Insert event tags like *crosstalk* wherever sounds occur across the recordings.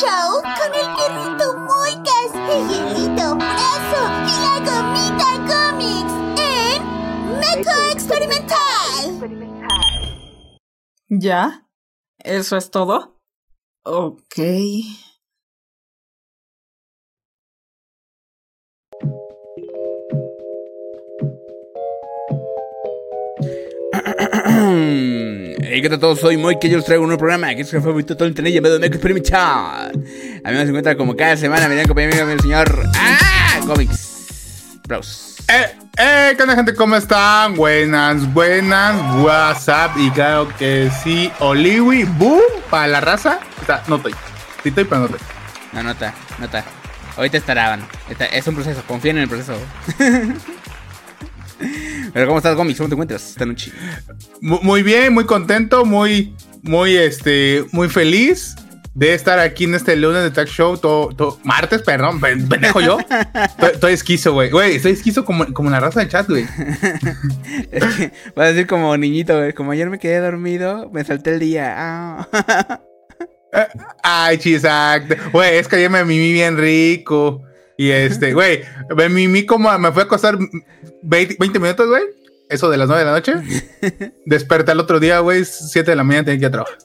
Show con el perrito Moicas, el hielito preso y la gomita cómics en Meco Experimental. ¿Ya? ¿Eso es todo? Ok. *clears throat* *clears throat* Hey, ¿qué tal todos? Soy Moy, que yo les traigo un nuevo programa que es el favorito de todo el internet llamado Make Experimental. A mí me encuentra como cada semana, me conmigo el señor ¡Ah! Comics Bros. Eh, eh, ¿qué onda gente? ¿Cómo están? Buenas, buenas, WhatsApp y claro que sí, Oliwi, boom, para la raza. Está, no estoy, sí estoy, pero no estoy. No, no está, no está. Ahorita estarán. Está, es un proceso, confíen en el proceso. *laughs* Pero ¿cómo estás, Gomis? ¿Cómo te encuentras esta noche? Mu- Muy bien, muy contento, muy, muy, este, muy feliz de estar aquí en este lunes de Tag Show, todo, todo- martes, perdón, pen- pendejo yo. *laughs* Estoy, esquizo, güey. Güey, estoy esquizo como, como la raza del chat, güey. *laughs* Es que vas a decir como niñito, güey. Como ayer me quedé dormido, me salté el día. Ah. *laughs* Ay, chisac. Güey, es que ayer me mimí bien rico. Y este, *laughs* güey, me mimí como me fue a costar 20, 20 minutos, güey. Eso de las 9 de la noche. *laughs* Desperté el otro día, güey, 7 de la mañana tenía que ir a trabajar.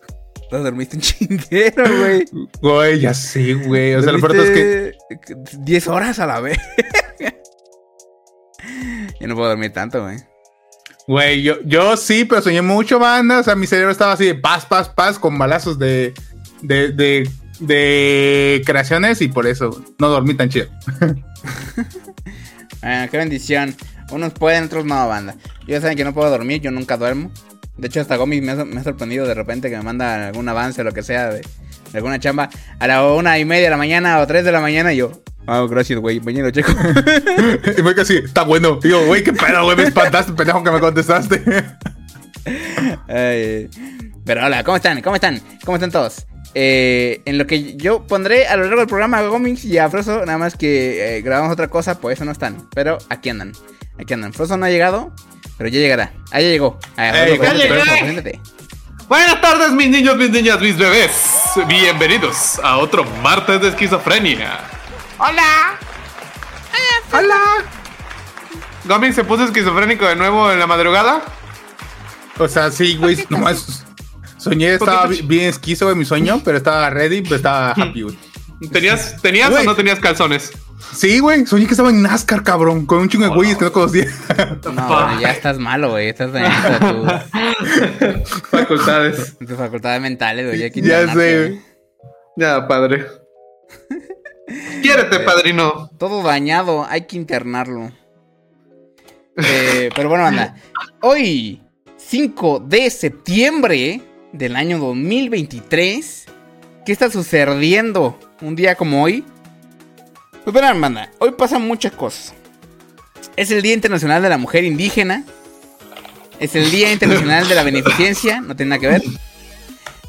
Te dormiste un chinguero, güey. Güey, ya sí, güey. O sea, lo peor es que. Dormiste 10 horas a la vez. *laughs* Yo no puedo dormir tanto, güey. Güey, yo, yo sí, pero soñé mucho, banda. O sea, mi cerebro estaba así de paz, paz, paz, con balazos de. de. de, de creaciones y por eso no dormí tan chido. *laughs* Ah, qué bendición. Unos pueden, otros no, banda. Ya saben que no puedo dormir, yo nunca duermo. De hecho, hasta Gomi me ha, me ha sorprendido de repente que me manda algún avance o lo que sea de, de alguna chamba a la una y media de la mañana o tres de la mañana y yo. Ah, gracias, güey. Mañana lo checo. *laughs* y fue casi, está bueno. Y yo, güey, qué pedo, güey, me espantaste, pendejo, que me contestaste. *laughs* Ay, pero hola, ¿cómo están? ¿Cómo están? ¿Cómo están todos? Eh, en lo que yo pondré a lo largo del programa a Gomix y a Frozo, nada más que eh, grabamos otra cosa, pues eso no están. Pero aquí andan. Aquí andan. Frozo no ha llegado, pero ya llegará. Ah, ya llegó. Ah, Ey, Frozo, ya Frozo, llegué. preséntate. Buenas tardes, mis niños, mis niñas, mis bebés. Bienvenidos a otro martes de esquizofrenia. Hola. Hola. Gomi se puso esquizofrénico de nuevo en la madrugada. O sea, sí, güey, nomás soñé, estaba bien esquizo, güey, mi sueño, pero estaba ready, pero estaba *laughs* happy, güey. ¿Tenías, tenías Güey. o no tenías calzones? Sí, güey, soñé que estaba en NASCAR, cabrón, con un chingo de güeyes que no conocía. No, ya estás malo, güey. Estás dañando tus, *laughs* Facultades. tus facultades mentales, güey. Ya internarte, sé, güey. güey. Ya, padre. Quiérete, padrino. Todo dañado, hay que internarlo. Eh, pero bueno, anda. Hoy, 5 de septiembre del año 2023. ¿Qué está sucediendo un día como hoy? Pues verán, banda, hoy pasan muchas cosas. Es el Día Internacional de la Mujer Indígena. Es el Día Internacional de la Beneficencia, no tiene nada que ver.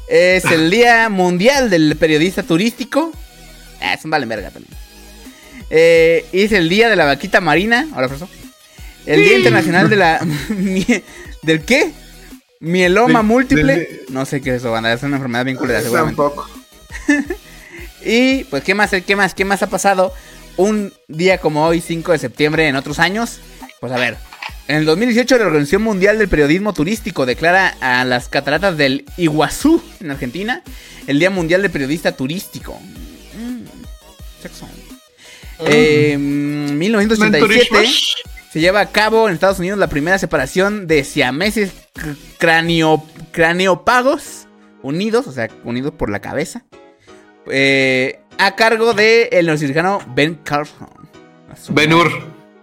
Es el Día Mundial del Periodista Turístico. Ah, es un vale verga también. Eh, es el día de la vaquita marina. Ahora, profesor. El Día Internacional de la. *laughs* ¿Del qué? Mieloma múltiple. No sé qué es eso, banda. Es una enfermedad bien culera, *laughs* seguramente. Tampoco. *laughs* Y pues, ¿qué más, qué más, qué más ha pasado un día como hoy, 5 de septiembre, en otros años? Pues a ver. En el 2018, la Organización Mundial del Periodismo Turístico declara a las cataratas del Iguazú, en Argentina, el Día Mundial del Periodista Turístico. Mm. Eh, mm, 1987 Menturish. Se lleva a cabo en Estados Unidos la primera separación de siameses cr- cranio, craneopagos unidos, o sea, unidos por la cabeza, eh, a cargo del el neurocirujano Ben Carlson. Benur.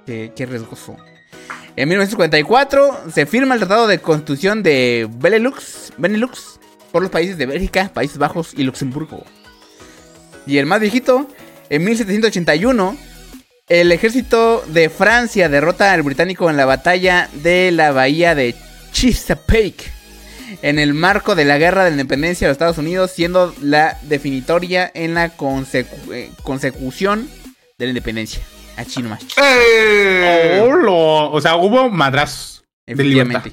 Qué, qué riesgoso. En 1944 se firma el Tratado de Constitución de Benelux, Benelux por los países de Bélgica, Países Bajos y Luxemburgo. Y el más viejito, en 1781, el ejército de Francia derrota al británico en la batalla de la bahía de Chesapeake. En el marco de la guerra de la independencia de los Estados Unidos, siendo la definitoria en la consecu- eh, consecución de la independencia. Así nomás. ¡Eh! Oh, o sea, hubo madrazos de. Efectivamente.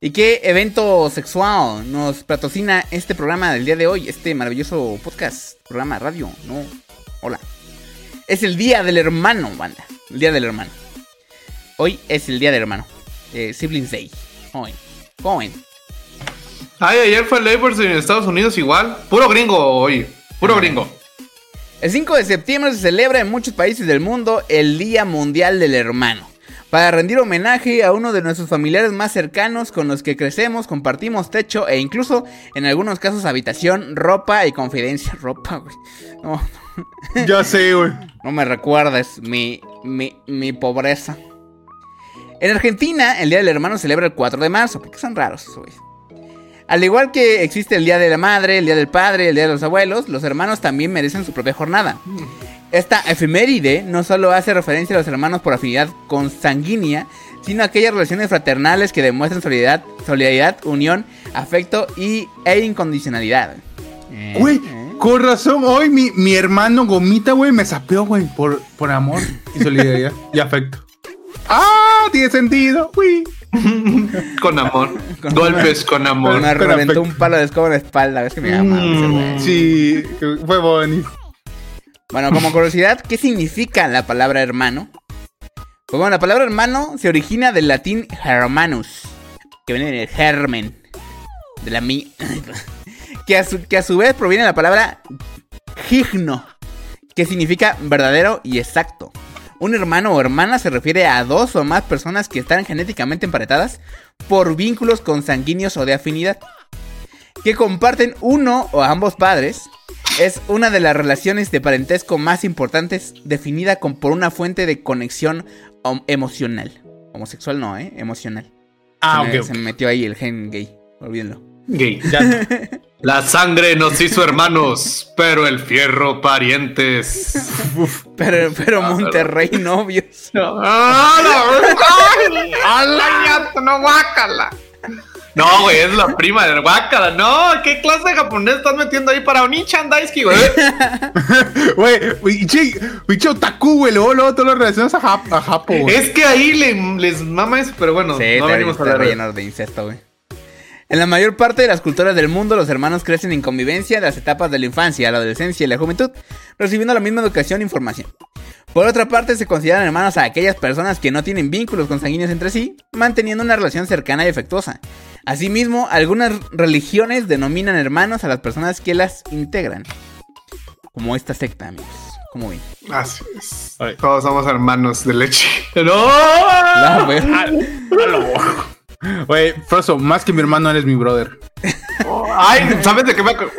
¿Y qué evento sexual nos patrocina este programa del día de hoy? Este maravilloso podcast, programa radio, no, hola. Es el Día del Hermano, banda. El Día del Hermano. Hoy es el Día del Hermano. Eh, Siblings Day. Hoy. Hoy. Ay, ayer fue Labor en Estados Unidos igual. Puro gringo hoy. Puro gringo. El 5 de septiembre se celebra en muchos países del mundo el Día Mundial del Hermano. Para rendir homenaje a uno de nuestros familiares más cercanos con los que crecemos, compartimos techo e incluso en algunos casos habitación, ropa y confidencia. Ropa, güey. No, Ya sé, güey. no me recuerdes mi, mi, mi pobreza. En Argentina, el Día del Hermano se celebra el 4 de marzo, porque son raros, güey. Al igual que existe el Día de la Madre, el Día del Padre, el Día de los Abuelos, los hermanos también merecen su propia jornada. Esta efeméride no solo hace referencia a los hermanos por afinidad consanguínea, sino a aquellas relaciones fraternales que demuestran solidaridad, solidaridad unión, afecto y, e incondicionalidad. Güey, eh. Con razón, hoy mi, mi hermano Gomita, güey, me sapeó, güey, por, por amor y solidaridad y afecto. ¡Ah! Tiene sentido, güey. *laughs* Con amor. Con- Golpes con amor. Me con reventó afecto. un palo de escoba en la espalda. Es que me llama. Mm. Sí, fue bonito. Bueno, como curiosidad, ¿qué significa la palabra hermano? Pues bueno, la palabra hermano se origina del latín hermanus, que viene del germen, de la mi... *laughs* que, a su, que a su vez proviene de la palabra gigno, que significa verdadero y exacto. Un hermano o hermana se refiere a dos o más personas que están genéticamente emparentadas por vínculos consanguíneos o de afinidad, que comparten uno o ambos padres, es una de las relaciones de parentesco más importantes definida con, por una fuente de conexión emocional. Homosexual no, ¿eh? Emocional. Ah, se, me, se me metió ahí el gen gay. Olvídenlo. Gay. Ya. *laughs* La sangre nos hizo hermanos, pero el fierro parientes. Pero, pero Ah, Monterrey novios. *laughs* ¡Ah. ¡No, guácala! No, güey, es la prima del guácala. No, ¿qué clase de japonés estás metiendo ahí para Onichan Daisuke, *laughs* güey? Güey, pinche, otaku, güey. Luego, luego tú lo relacionas a, Jap a Japo, güey. Es que ahí le- les mama eso, pero bueno, Sí, no está, venimos a hablar de incesto, güey. En la mayor parte de las culturas del mundo, los hermanos crecen en convivencia en las etapas de la infancia, la adolescencia y la juventud, recibiendo la misma educación e información. Por otra parte, se consideran hermanos a aquellas personas que no tienen vínculos consanguíneos entre sí, manteniendo una relación cercana y afectuosa. Asimismo, algunas religiones denominan hermanos a las personas que las integran. Como esta secta, amigos. Como ven. Así es. Todos somos hermanos de leche. *laughs* ¡No! No, güey. Froso, más que mi hermano, eres mi brother. Ay, ¿sabes de qué me acuerdo?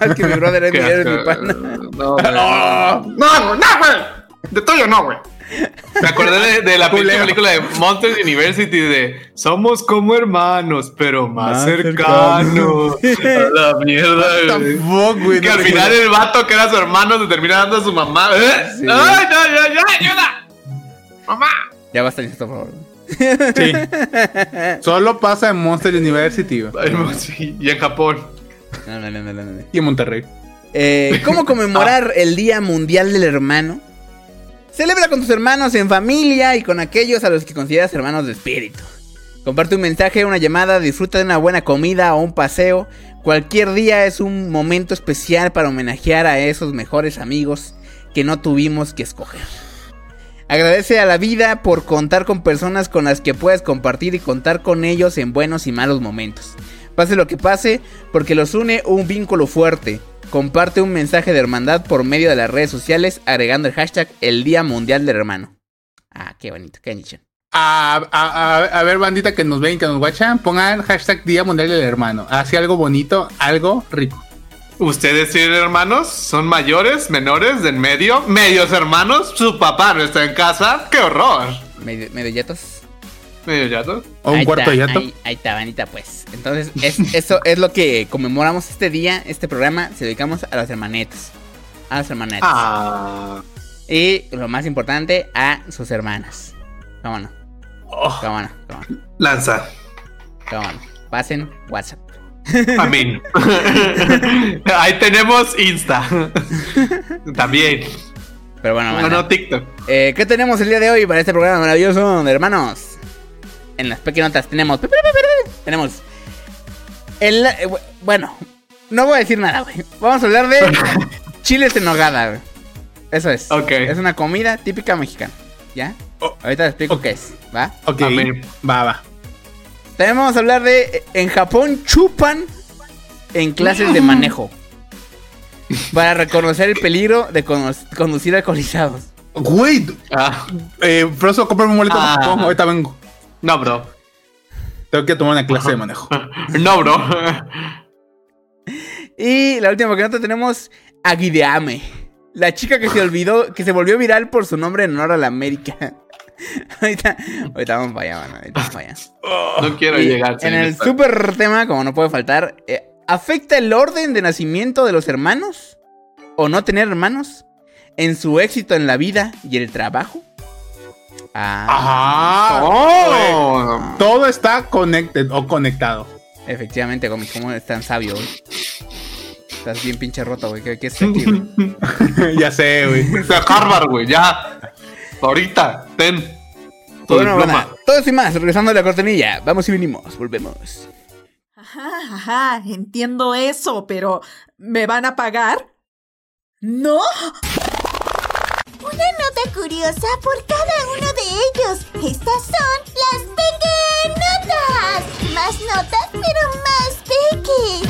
Más que mi brother es mi, eres mi pana. No, güey. no, no, no, güey. De tuyo no, güey. Me acordé de, de la película de Monsters University de Somos como hermanos, pero más, Más cercanos. *laughs* A la mierda, güey. Fuck, güey. Que no al final el vato que era su hermano se termina dando a su mamá. ¿Eh? Sí. ¡Ay, no, ya, ya, ayuda! ¡Mamá! Ya basta esto, por favor. Sí. *laughs* Solo pasa en Monster University, sí, y en Japón. No, no, no, no, no, no. Y en Monterrey. Eh, ¿Cómo *laughs* conmemorar el Día Mundial del Hermano? Celebra con tus hermanos en familia y con aquellos a los que consideras hermanos de espíritu. Comparte un mensaje, una llamada, disfruta de una buena comida o un paseo. Cualquier día es un momento especial para homenajear a esos mejores amigos que no tuvimos que escoger. Agradece a la vida por contar con personas con las que puedes compartir y contar con ellos en buenos y malos momentos. Pase lo que pase, porque los une un vínculo fuerte. Comparte un mensaje de hermandad por medio de las redes sociales agregando el hashtag el Día Mundial del Hermano. Ah, qué bonito, qué a, a ver, bandita que nos ven, que nos guachan, pongan hashtag Día Mundial del Hermano. Así algo bonito, algo rico. ¿Ustedes tienen hermanos? ¿Son mayores, menores, de en medio? ¿Medios hermanos? ¿Su papá no está en casa? ¡Qué horror! Medio, medio yatos. ¿Medio yato? O un Ahí cuarto está, de yato. Ahí, ahí está, Vanita, pues. Entonces, es- eso es lo que conmemoramos este día, este programa. Se dedicamos a las hermanetas. A las hermanetas. Ah. Y lo más importante, a sus hermanas. ¿Cómo no? ¿Cómo no? ¿Cómo no? Lanza. ¿Cómo no? Pasen WhatsApp. Amén. *laughs* Ahí tenemos Insta. También. Pero bueno, No, banda, no, TikTok. eh, ¿qué tenemos el día de hoy para este programa maravilloso hermanos? en las pequeñotas tenemos. Tenemos. El, eh, bu- bueno, no voy a decir nada, güey. Vamos a hablar de *laughs* chiles en nogada, güey. Eso es. Ok. Es una comida típica mexicana. ¿Ya? Oh, Ahorita te explico qué es, ¿va? Ok. Va, va. También vamos a hablar de. eh, En Japón chupan en clases de manejo. Para reconocer el peligro de conducir alcoholizados. Güey, Ah, eh, Froso, cómprame un boleto. Ah. Pongo, ahorita vengo. no, bro. Tengo que tomar una clase de manejo. *laughs* No, bro. *laughs* Y la última que nota tenemos a Guideame. La chica que se olvidó, que se volvió viral por su nombre en honor a la América. *laughs* ahorita, ahorita vamos para allá, mano. Ahorita vamos para allá. No quiero Y llegar. en el super tema, como no puede faltar, eh, ¿afecta el orden de nacimiento de los hermanos? ¿O no tener hermanos? ¿En su éxito en la vida y el trabajo? Ah, Ajá. Oh. Todo está connected o conectado. efectivamente, Gomi, ¿cómo es tan sabio, güey? Estás bien pinche roto, güey. ¿Qué, qué es aquí, güey? ya sé, güey. *laughs* Harvard, güey, ya. Ahorita, ten. Tu Bueno, diploma. bueno, todo eso y más, regresando a la cortinilla. Vamos y venimos, volvemos. Ajá, ajá, entiendo eso, pero ¿me van a pagar? ¿No? Una nota curiosa por cada uno de ellos. Estas son las pequeñotas. Más notas, pero más peque.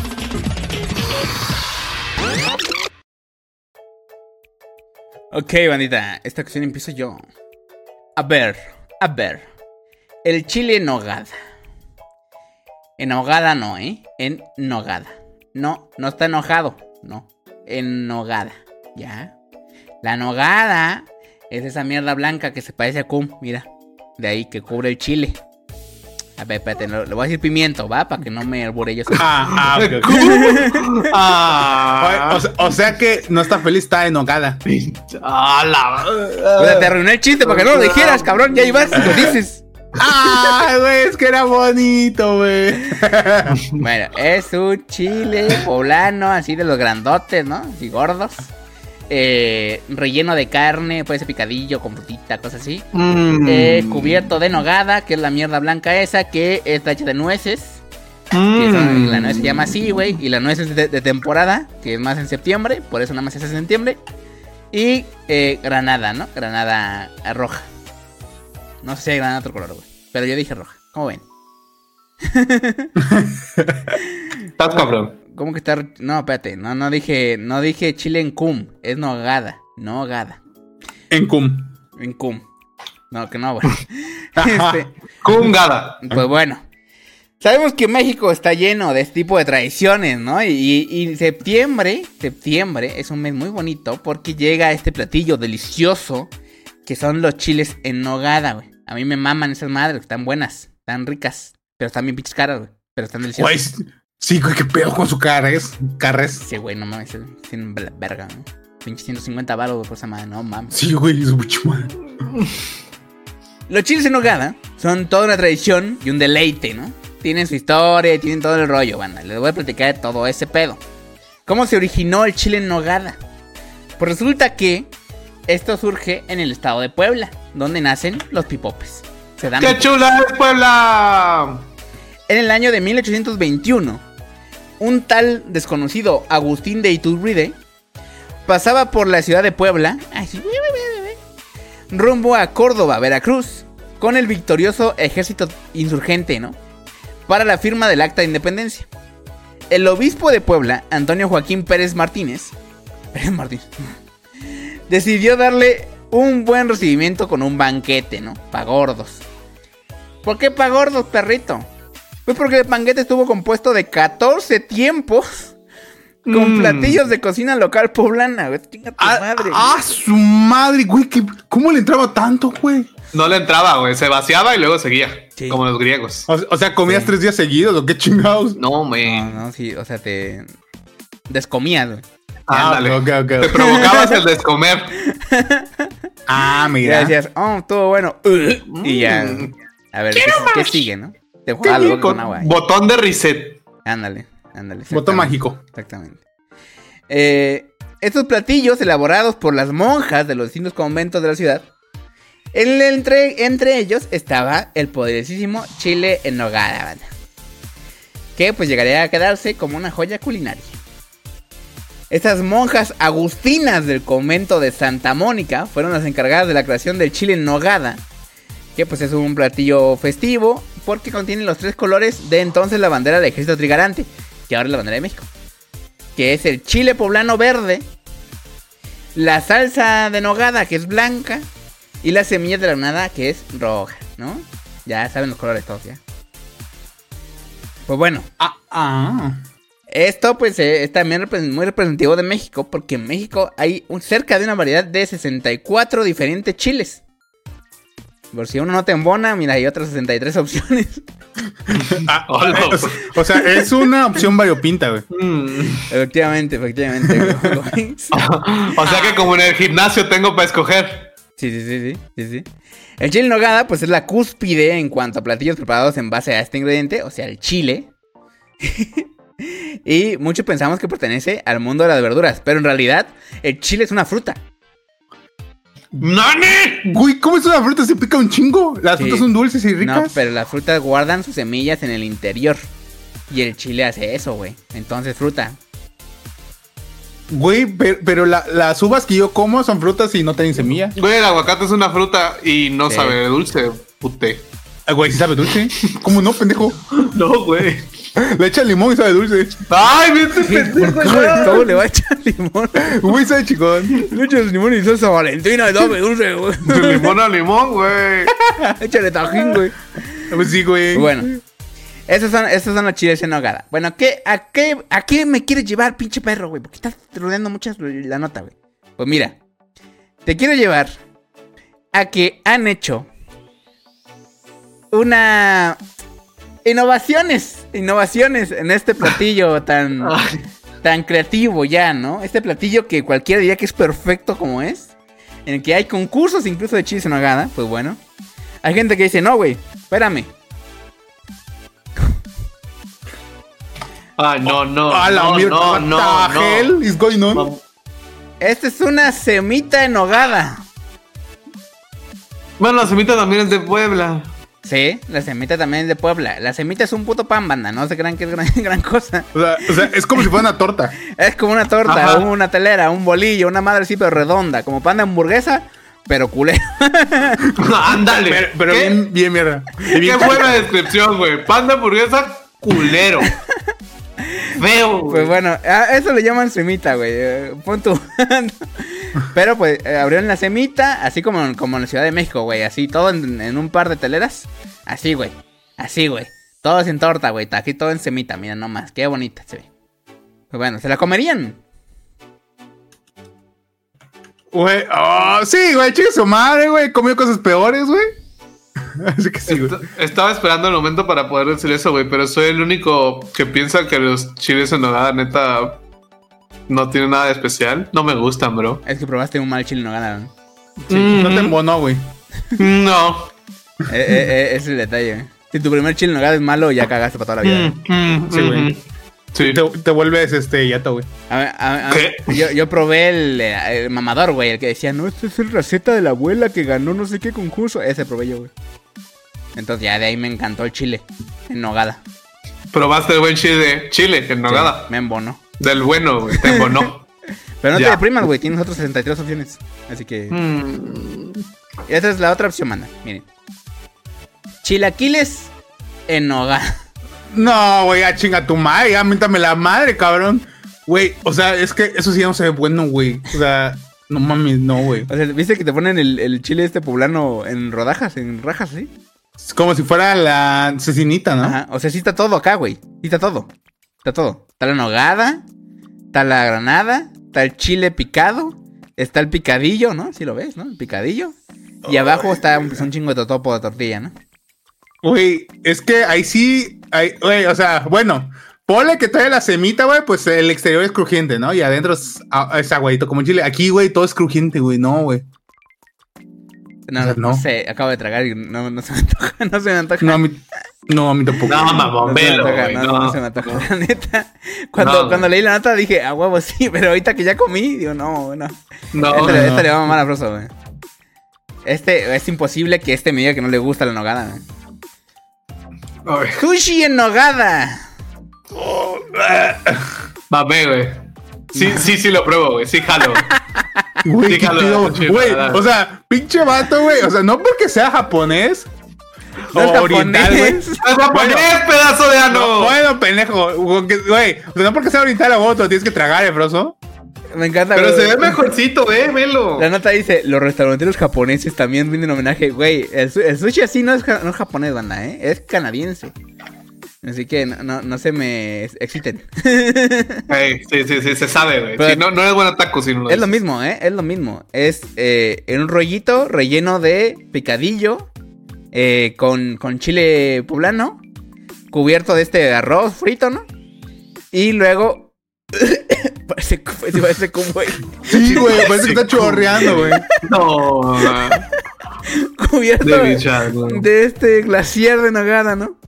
Ok, bandita, esta ocasión empiezo yo. A ver, a ver. El chile en nogada. En nogada no, ¿eh? En nogada. No, no está enojado. No. En nogada. ¿Ya? La nogada es esa mierda blanca que se parece a cum. Mira. De ahí que cubre el chile. A ver, espérate, le voy a decir pimiento, ¿va? Para que no me albore yo. Ah, ah. *laughs* Ah, O, sea, o sea que no está feliz, está enojada. Ah, la. O sea, te arruiné el chiste para que no lo dijeras, cabrón. Ya ibas y lo dices. ¡Ah, güey! Es que era bonito, güey. Bueno, es un chile poblano, así de los grandotes, ¿no? Así gordos. Eh, relleno de carne, puede ser picadillo con frutita, cosas así. Mm. Eh, cubierto de nogada, que es la mierda blanca esa, que está hecha de nueces. Que Mm. son- la nuez se llama así, güey. Y la nuez es de, de temporada, que es más en septiembre, por eso nada más es en septiembre. Y eh, granada, ¿no? Granada roja. No sé si hay granada de otro color, güey. Pero yo dije roja. ¿Cómo ven? *laughs* Estás cabrón. ¿Cómo que está? No, espérate, no, no dije, no dije chile en cum, es nogada, nogada, En cum. en cum. No, que no, güey. *laughs* Este, *laughs* Cungada. pues bueno, sabemos que México está lleno de este tipo de tradiciones, ¿no? Y, septiembre, septiembre es un mes muy bonito porque llega este platillo delicioso que son los chiles en nogada, güey. A mí me maman esas madres, están buenas, están ricas, pero están bien pinches caras, güey. Pero están deliciosas. Sí, güey, qué pedo con su carres. Carres. Sí, güey, no mames, es sin verga, ¿no? Pinche 150 baros güey, por esa madre, no mames. Sí, güey, es mucho mal. Los chiles en nogada son toda una tradición y un deleite, ¿no? Tienen su historia y tienen todo el rollo, banda. Les voy a platicar de todo ese pedo. ¿Cómo se originó el chile en nogada? Pues resulta que esto surge en el estado de Puebla, donde nacen los pipopes. Se dan ¡Qué chula es Puebla! En el año de 1821, un tal desconocido Agustín de Iturbide pasaba por la ciudad de Puebla, rumbo a Córdoba, Veracruz, con el victorioso ejército insurgente, ¿no? Para la firma del Acta de Independencia. El obispo de Puebla, Antonio Joaquín Pérez Martínez, *laughs* Pérez Martínez, decidió darle un buen recibimiento con un banquete, ¿no? Pa' gordos. ¿Por qué pa' gordos, perrito? Pues porque el banquete estuvo compuesto de 14 tiempos con Mm. platillos de cocina local poblana, güey. Chinga tu Ah, madre. ah, su madre, güey. ¿qué- ¿Cómo le entraba tanto, güey? No le entraba, güey. Se vaciaba y luego seguía. Sí. Como los griegos. O, o sea, comías Sí. tres días seguidos, ¿o qué chingados? No, me. No, no, sí, o sea, te descomías, güey. Ah, Ándale. ok, ok, Te provocabas el *laughs* descomer. Ah, mira. decías, oh, estuvo bueno. Y ya. A ver, ¿qué, qué sigue, no? Te con botón de reset. Ándale, ándale. Botón mágico. Exactamente. Eh, estos platillos elaborados por las monjas de los distintos conventos de la ciudad En- entre, entre ellos estaba el poderosísimo chile en nogada. Que pues llegaría a quedarse como una joya culinaria. Estas monjas agustinas del convento de Santa Mónica fueron las encargadas de la creación del chile en nogada. Que pues es un platillo festivo porque contiene los tres colores de entonces la bandera del ejército trigarante. Que ahora es la bandera de México. Que es el chile poblano verde. La salsa de nogada que es blanca. Y la semilla de la granada que es roja, ¿no? Ya saben los colores todos, ¿ya? Pues bueno, Ah, ah. esto pues eh, es también muy representativo de México porque en México hay un- cerca de una variedad de 64 diferentes chiles. Por si uno no te embona, mira, hay otras 63 opciones. Ah, *laughs* Hola, o, sea, o sea, es una opción variopinta, güey. Mm. efectivamente, efectivamente. güey. *laughs* o sea que como en el gimnasio tengo para escoger. Sí, sí, sí, sí, sí, sí. El chile en nogada, pues es la cúspide en cuanto a platillos preparados en base a este ingrediente, o sea, el chile. *laughs* y muchos pensamos que pertenece al mundo de las verduras, pero en realidad el chile es una fruta. ¡Nani! Güey, ¿cómo es una fruta? Se pica un chingo. Las Sí. frutas son dulces y No, ricas. pero las frutas guardan sus semillas en el interior. Y el chile hace eso, güey. Entonces, fruta. Güey, pero, pero la- las uvas que yo como son frutas y no tienen semilla. Güey, el aguacate es una fruta y no Sí. sabe dulce, pute. Ah, güey, ¿sí sabe dulce? ¿Cómo no, pendejo? *laughs* No, güey. Le echa limón y sabe dulce. Ay, vete, pendejo. ¿Cómo, cómo le va a echar limón? Güey, sabe chingón. Le echas limón y salsa valentina y dame dulce, güey. De limón a limón, güey. *laughs* Échale tajín, güey. Pues sí, güey. Bueno. Esos son, esos son los chiles en nogada. Bueno, ¿qué, a, qué, ¿a qué me quieres llevar, pinche perro, güey? Porque estás rodeando muchas la nota, güey. Pues mira, te quiero llevar a que han hecho una... Innovaciones, innovaciones en este platillo *laughs* tan, tan creativo ya, ¿no? Este platillo que cualquiera diría que es perfecto como es. En el que hay concursos incluso de chiles en nogada. Pues bueno. Hay gente que dice, no, güey, espérame. Ay, no, no. A la no, mierda, no, what no, the no. hell is going on? No. Esta es una semita en nogada. Bueno, la semita también es de Puebla. Sí, la semita también es de Puebla. La semita es un puto pan, banda. No se crean que es gran, *laughs* gran cosa. O sea, o sea, es como si fuera una torta. Es como una torta, Ajá. una telera, un bolillo, una madre así, pero redonda. Como pan de hamburguesa, pero culero. *laughs* Ándale. Pero, pero ¿Qué- bien, bien mierda. Y Qué bien buena descripción, güey. Pan de hamburguesa, culero. *laughs* Feo, güey. Pues bueno, a eso le llaman semita, güey. eh, Pon tu. Pero pues eh, abrieron la semita, así como, como en la Ciudad de México, güey. Así, todo en, en un par de teleras. Así, güey. Así, güey. Todo en torta, güey. Aquí todo en semita, mira nomás. Qué bonita se ve. Pues bueno, ¿se la comerían? Güey, oh, sí, güey, chica su madre, güey. Comió cosas peores, güey. *laughs* Así que sí, güey. Est- Estaba esperando el momento para poder decir eso, güey, pero soy el único que piensa que los chiles en nogada, neta, no tienen nada de especial. No me gustan, bro. Es que probaste un mal chile en nogada, ¿no? Sí, No te embonó, güey. *laughs* No. Eh, eh, eh, ese es el detalle, güey. Si tu primer chile en nogada es malo, ya cagaste para toda la vida. güey. Mm, Sí, güey. mm, Sí. Te, te vuelves este yato, güey. A ver, a. Yo, yo probé el, el mamador, güey, el que decía, no, esta es la receta de la abuela que ganó no sé qué concurso. Ese probé yo, güey. Entonces ya de ahí me encantó el chile en nogada. Probaste el buen chile de chile en nogada. Sí, me embonó. Del bueno, güey. Te embonó. *laughs* Pero no Ya. te deprimas, güey, tienes otras 63 opciones. Así que... Mm. Esa es la otra opción, manda. Miren. Chilaquiles en nogada. No, güey, a chinga tu madre, ya miéntame la madre, cabrón. Güey, o sea, es que eso sí no se ve bueno, güey. O sea, no mames, no, güey. O sea, ¿viste que te ponen el, el chile este poblano en rodajas, en rajas, sí? Es como si fuera la cecinita, ¿no? Ajá. O sea, sí está todo acá, güey. Sí está todo. Está todo. Está la nogada, está la granada, está el chile picado, está el picadillo, ¿no? Sí lo ves, ¿no? El picadillo. Y abajo está un, pues, un chingo de totopo de tortilla, ¿no? Güey, es que ahí sí, ahí, güey, o sea, bueno, ponle que trae la semita, güey, pues el exterior es crujiente, ¿no? Y adentro es, a- es aguadito como chile. Aquí, güey, todo es crujiente, güey, no, güey. No, O sea, no. no. sé, acabo de tragar y no, no se me antoja, *laughs* no se me antoja. No, a mí, no, a mí tampoco. No, mamón, No se me velo, antoja, no, No, no se me antoja, la neta. Cuando, cuando leí la nota dije, a huevo sí, *laughs* pero ahorita que ya comí, digo, no, no. no, esta, no. le- va a mamar a Froso, güey. Este, es imposible que este me diga que no le gusta la nogada. güey. Sushi en nogada. Mamé, güey. Sí, sí, sí lo pruebo, güey. Sí, jalo. Güey, Sí, jalo, güey. O sea, pinche vato, güey. O sea, no porque sea japonés No es oriental, güey. japonés. ¡Es japonés, pedazo de ano! No, bueno, pendejo. Güey, o sea, no porque sea oriental o otro, tienes que tragar, eh, froso. Me encanta, Pero güey. se ve mejorcito, eh, velo. La nota dice, los restauranteros japoneses también rinden homenaje. Güey, el, su- el sushi así no es, no es japonés, banda, ¿eh? Es canadiense. Así que no, no, no se me exciten. *laughs* Sí, sí, sí, se sabe, güey. Sí, no, no es buen taco si no lo es lo mismo, ¿eh? Es lo mismo. Es eh, en un rollito relleno de picadillo eh, con, con chile poblano, cubierto de este arroz frito, ¿no? Y luego... *coughs* parece, parece, parece como... Sí, güey, *laughs* parece que está chorreando, güey. No, cubierto de de, este glaciar de nogada, ¿no?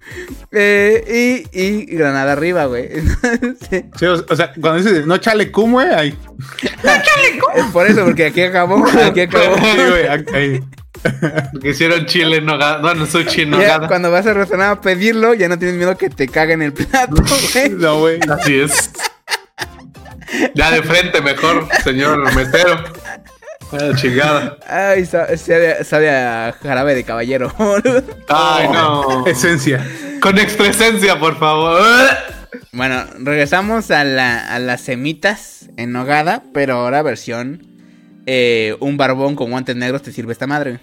Eh, y, y granada arriba, güey. *laughs* Sí, Sí, o, o sea, cuando dices no chale cum, güey, ahí. *laughs* es por eso, porque aquí acabó, aquí acabó. Sí, güey, ahí. *laughs* Porque hicieron chile en nogada. Bueno, sushi en Ya, nogada. cuando vas al restaurante a pedirlo, ya no tienes miedo que te caguen el plato, *laughs* güey. No, güey. Así es. Ya de frente mejor, señor mesero. Ah, chingada. Ay, sa- sabe, sabe a jarabe de caballero. boludo. *laughs* Ay, no. Esencia. Con extra esencia, por favor. bueno, regresamos a, la, a las semitas en nogada, pero ahora versión eh, un barbón con guantes negros te sirve esta madre.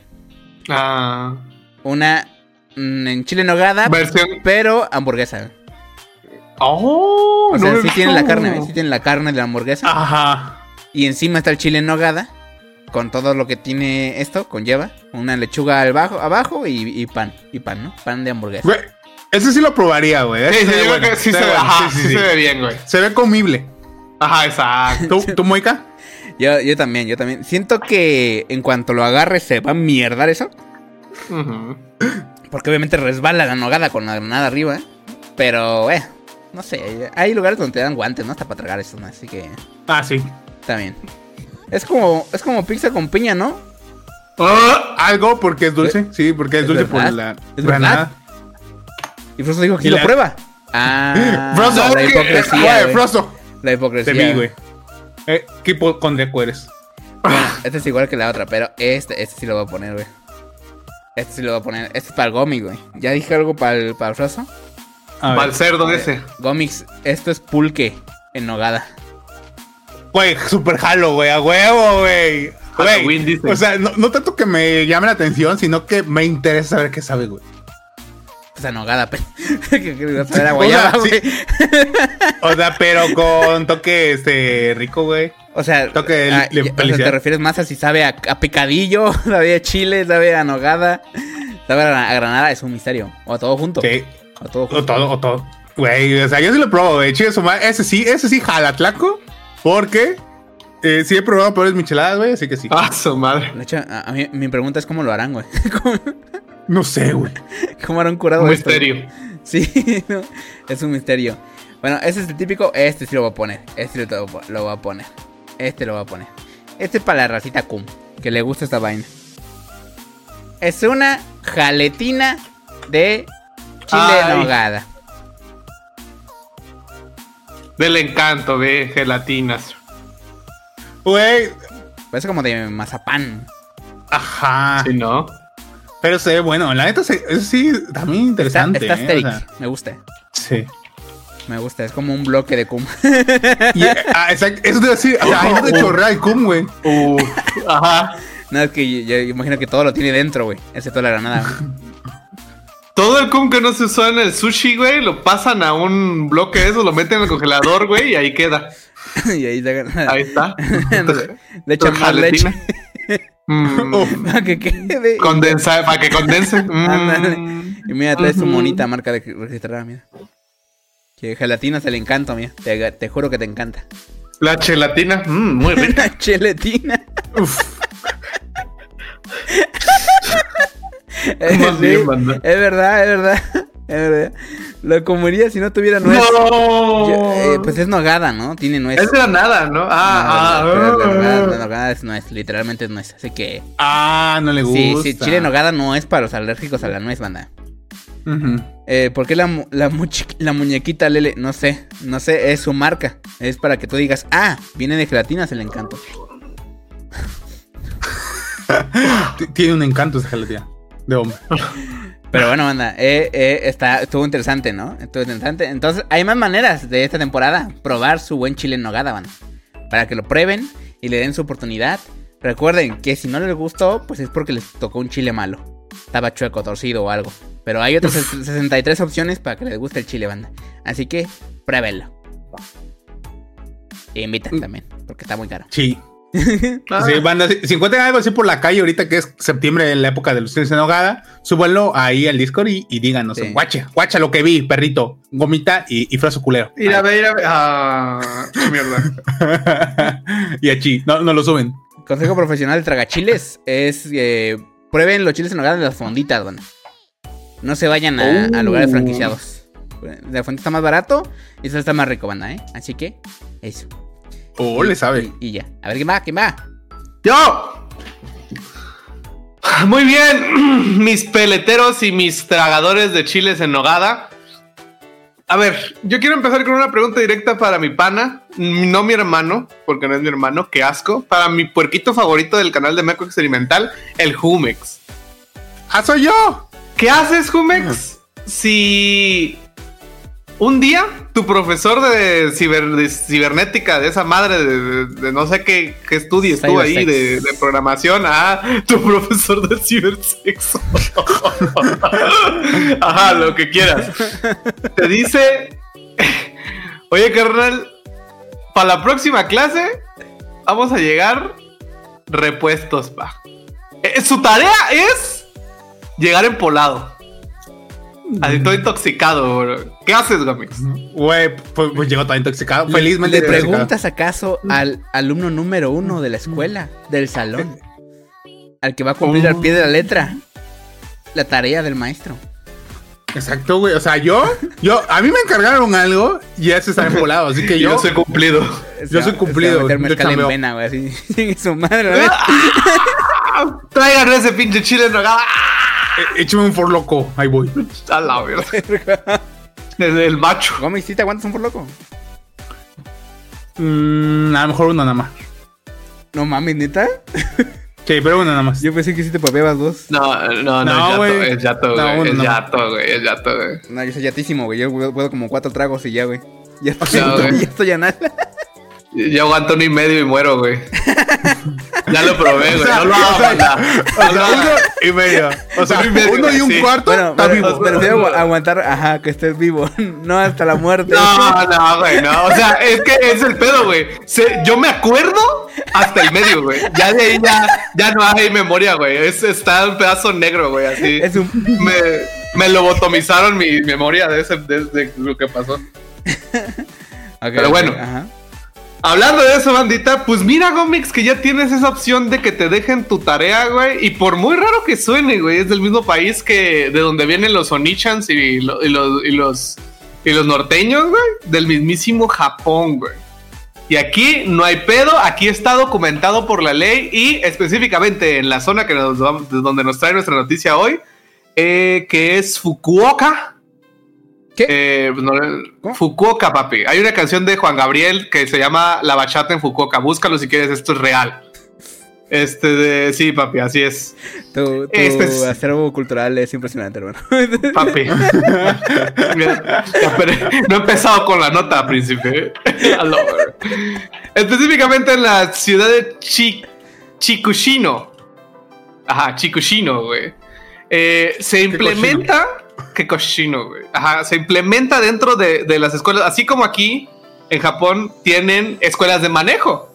Ah. Una mm, en chile en nogada, Versión. pero hamburguesa. Oh, O sea, no sí me tienen la carne. Sí tienen la carne de la hamburguesa. Ajá. Y encima está el chile en nogada. Con todo lo que tiene esto, conlleva. Una lechuga al bajo, abajo y, y pan. Y pan, ¿no? Pan de hamburguesa. Güey, ese sí lo probaría, güey. Sí, yo creo que sí se ve ve. bueno, Ajá, sí, sí, sí sí. se ve bien, güey. Se ve comible. Ajá, exacto. ¿Tú, tú Moika? Yo, yo también, yo también. Siento que en cuanto lo agarres se va a mierdar eso. Porque obviamente resbala la nogada con la granada arriba. ¿eh? Pero, eh, no sé. Hay lugares donde te dan guantes, ¿no? Hasta para tragar eso, ¿no? Así que Ah, sí. está bien. Es como, es como pizza con piña, ¿no? Ah, Algo porque es dulce. Sí, porque es, ¿Es dulce por la ¿Es granada. Y Frosto dijo que lo la- prueba. *laughs* Ah, Frosto, la hipocresía. Frosto. La Te hipocresía. vi, güey. Eh, ¿Qué hipocondriaco eres? Bueno, este es igual que la otra, pero este, este sí lo voy a poner, güey. Este sí lo voy a poner. Este es para el Gomi, güey. ¿Ya dije algo para el, para el Frosto? A Para el ver. cerdo ese. Gomix, esto es pulque en nogada. Güey, super jalo, güey, a huevo, güey. O sea, no, no tanto que me llame la atención, sino que me interesa saber qué sabe, güey. Esa Pues a a guayaba, O sea. O pero con toque este rico, güey. O sea, Toque de ah, o sea, felicidad. te refieres más a si sabe a, a picadillo, *laughs* sabe a chile, sabe a nogada, sabe a, a granada, es un misterio. O a todo junto. Sí. O a todo O junto. todo, o todo. Güey, o sea, yo sí lo probo, güey. Chido su madre. Ese sí, ese sí jala tlaco. Porque eh, sí he probado peores micheladas, güey, así que sí. Ah, su madre. De hecho, a, a mí, mi pregunta es cómo lo harán, güey. *laughs* ¿Cómo, No sé, güey. *laughs* cómo harán curado Un esto? misterio. Sí, *laughs* no, es un misterio. Bueno, ese es el típico. Este sí lo voy a poner. Este lo, lo voy a poner. Este lo voy a poner. Este es para la racita Kum. Que le gusta esta vaina. Es una jaletina de chile Ay. nogada. Del encanto de gelatinas. Güey, Parece como de mazapán. ajá. Sí, ¿no? Pero se ve bueno. La neta, se, eso sí, también Está, interesante. está ¿eh? O sea, Me gusta. sí. Me gusta. Es como un bloque de Kum. *laughs* Y, ah, exacto, eso te iba a decir. O sea, ahí no te chorrea el cum, güey. Uf, ajá. no, es que yo, yo imagino que todo lo tiene dentro, güey. Excepto la granada. güey. Todo el cum que no se usó en el sushi, güey, lo pasan a un bloque de eso, lo meten en el congelador, güey, y ahí queda. *laughs* y ahí está. Ahí está. *laughs* Le echan más leche. Mm, *laughs* Para que quede. condensa, para que condense. *laughs* Mm. Y mira, trae su monita marca de registrada, mira. Que gelatina es el encanto, mira. Te, te juro que te encanta. La chelatina, mm, muy rica. *laughs* La Más bien, banda. es es verdad. Es verdad. Lo comería si no tuviera nuez. ¡No! Yo- eh, pues es nogada, ¿no? Tiene nuez. Es granada, ¿no? Ah, No, ah, la nogada- la ah. nogada es nuez, literalmente es nuez. Así que. Ah, no le gusta. Sí, sí, chile nogada no es para los alérgicos a la nuez, banda. Eh, ¿Por qué la, la, muñequita Lele? No sé, no sé, es su marca. Es para que tú digas, ah, viene de gelatinas el encanto. *laughs* Tiene un encanto esa gelatina de hombre. *laughs* Pero bueno, banda, eh, eh, está, estuvo interesante, ¿no? Estuvo interesante. Entonces, hay más maneras de esta temporada. Probar su buen chile en nogada, banda. Para que lo prueben y le den su oportunidad. Recuerden que si no les gustó, pues es porque les tocó un chile malo. Estaba chueco, torcido o algo. Pero hay otras 63 opciones para que les guste el chile, banda. Así que, pruébenlo. E invitan también, porque está muy caro. Sí. Ah, Sí, banda, si, si encuentran algo así por la calle ahorita que es septiembre, en la época de los chiles en nogada, súbanlo ahí al Discord y, y díganos, Sí. guacha, guacha lo que vi, perrito, gomita y, y fraso culero. Ir a ver, ir a ver. Ah, qué mierda. *laughs* y aquí, no, no lo suben. Consejo profesional de tragachiles es eh, prueben los chiles en nogada de las fonditas, banda. No se vayan a, a lugares Oh. franquiciados. La fondita está más barato y eso está más rico, banda, ¿eh? Así que, eso. Oh, le sabe. Y, y ya. A ver, ¿quién va? ¿Quién va? ¡Yo! Muy bien, *clears throat* mis peleteros y mis tragadores de chiles en nogada. A ver, yo quiero empezar con una pregunta directa para mi pana, no mi hermano, porque no es mi hermano, qué asco. Para mi puerquito favorito del canal de Meco Experimental, el Humex. ¡Ah, soy yo! ¿Qué haces, Humex? Si un día tu profesor de, ciber- de cibernética, de esa madre de, de- de no sé qué, qué estudies tú ahí, de, programación, tu *laughs* profesor de cibersexo. *laughs* Ajá, lo que quieras. Te dice, *laughs* oye, carnal, para la próxima clase vamos a llegar repuestos, pa. Eh, Su tarea es llegar empolado. Así todo intoxicado, bro. ¿Qué haces, Gomix? Güey, pues, pues llegó todo intoxicado. Felizmente. ¿Le preguntas acaso al alumno número uno de la escuela, del salón? Al que va a cumplir al pie de la letra la tarea del maestro. Exacto, güey. O sea, yo, yo, a mí me encargaron algo y ya se está empolado. Así que *laughs* yo, Yo soy cumplido. Yo soy cumplido, Se va a meter yo mezcal en pena, güey, así. *laughs* Su madre. *laughs* Traigan ese pinche chile en nogada. *laughs* échame un for loco. Ahí voy. A la verdad. El, el macho. Gómez, ¿sí te aguantas un por loco? Mm, a lo mejor uno nada más. No mames, neta. Sí, pero uno nada más. Yo pensé que sí te papeabas dos. No, no, no, No, es yato, es yato, No, güey. es no. yato, güey. Es yato, güey. No, yo soy yatísimo, güey. Yo puedo como cuatro tragos y ya, güey. Ya estoy, No, *laughs* ya estoy a nada. Yo aguanto uno y medio y muero, güey. ya lo probé, güey. *laughs* sea, no lo o hago, sea. O No lo sea, uno y medio. O sea, Uno y medio, uno y un sí. cuarto Bueno, está pero, vivo. aguantar, ajá, que estés vivo. *laughs* No hasta la muerte. No, no, güey, no. O sea, es que es el pedo, güey. Yo me acuerdo hasta el medio, güey. Ya de ahí ya, ya no hay memoria, güey. Es, está un pedazo negro, güey, así. Es un. Me, me lobotomizaron mi memoria de, ese, de, de lo que pasó. *laughs* Pero bueno. Ajá. Hablando de eso, bandita, pues mira, Gomix, que ya tienes esa opción de que te dejen tu tarea, güey. Y por muy raro que suene, güey, es del mismo país que de donde vienen los Onichans y, lo- y los, y, los, y los norteños, güey. Del mismísimo Japón, güey. Y aquí no hay pedo, aquí está documentado por la ley y específicamente en la zona que donde nos trae nuestra noticia hoy, eh, que es Fukuoka. ¿Qué? Eh, no, ¿Cómo? Fukuoka, papi. Hay una canción de Juan Gabriel que se llama La Bachata en Fukuoka. Búscalo si quieres, esto es real. Este de. Sí, papi, así es. Tu, tu Este es- acervo cultural es impresionante, hermano. *laughs* Papi. *laughs* Mira, no he empezado con la nota, príncipe. A lo ver. Específicamente en la ciudad de Chi- Chikushino. Ajá, Chikushino, güey. Eh, se implementa. Que cochino, güey. Ajá, se implementa dentro de, de las escuelas. Así como aquí en Japón tienen escuelas de manejo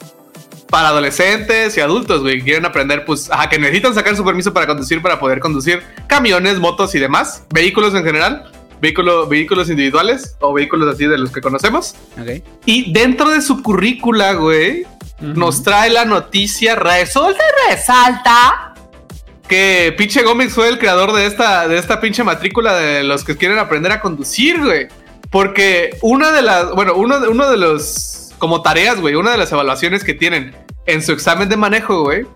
para adolescentes y adultos, güey, que quieren aprender, pues, ajá, que necesitan sacar su permiso para conducir, para poder conducir camiones, motos y demás, vehículos en general, vehículo, vehículos individuales o vehículos así de los que conocemos. Y dentro de su currícula, güey, nos trae la noticia, resulta y resalta que pinche Gómez fue el creador de esta, de esta pinche matrícula de los que quieren aprender a conducir, güey. Porque una de las, bueno, uno de, uno de los, como tareas, güey, una de las evaluaciones que tienen en su examen de manejo, güey,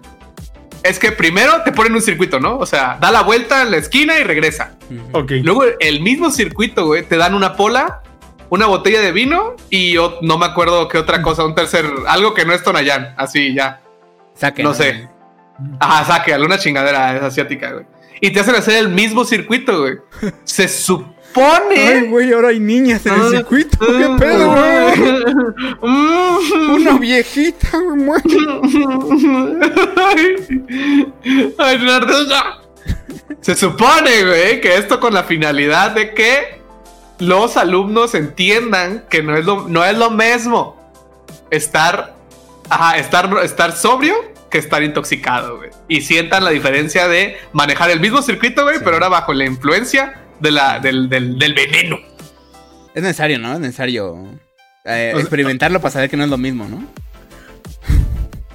es que primero te ponen un circuito, ¿no? O sea, da la vuelta en la esquina y regresa. Ok. Luego, el mismo circuito, güey, te dan una pola, una botella de vino y o- no me acuerdo qué otra cosa, un tercer, algo que no es Tonayán, así ya. Saque. No sé. Ajá, saque, alguna chingadera es asiática, güey. Y te hacen hacer el mismo circuito, güey. Se supone. Ay, güey, ahora hay niñas en el circuito. ¿Qué pedo, güey? Mm. Una viejita, güey. Ay, ay, Leonardo. Se supone, güey, que esto con la finalidad de que los alumnos entiendan que no es lo, no es lo mismo estar, ajá, estar, estar sobrio que estar intoxicado, güey. Y sientan la diferencia de manejar el mismo circuito, güey, pero ahora bajo la influencia de la, del, del, del veneno. Es necesario, ¿no? Es necesario eh, experimentarlo para saber que no es lo mismo, ¿no?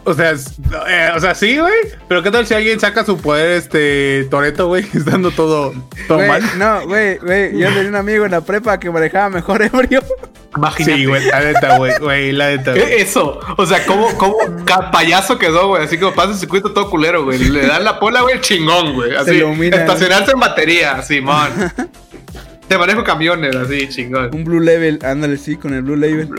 O sea, eh, o sea, sí, güey. Pero qué tal si alguien saca su poder, este, Toreto, güey, *laughs* estando todo, todo mal. no, güey, güey. Yo tenía un amigo en la prepa que manejaba mejor *laughs* ebrio. Imagínate. Sí, güey, la neta, güey, güey, la neta. güey. ¿Qué Eso, o sea, ¿cómo, cómo payaso quedó, güey? Así como pasa el circuito todo culero, güey. Le dan la pola, güey, chingón, güey. Así, ilumina. estacionarse en batería, Simón. Te manejo camiones, así, chingón. Un Blue Level, ándale, sí, con el Blue Label.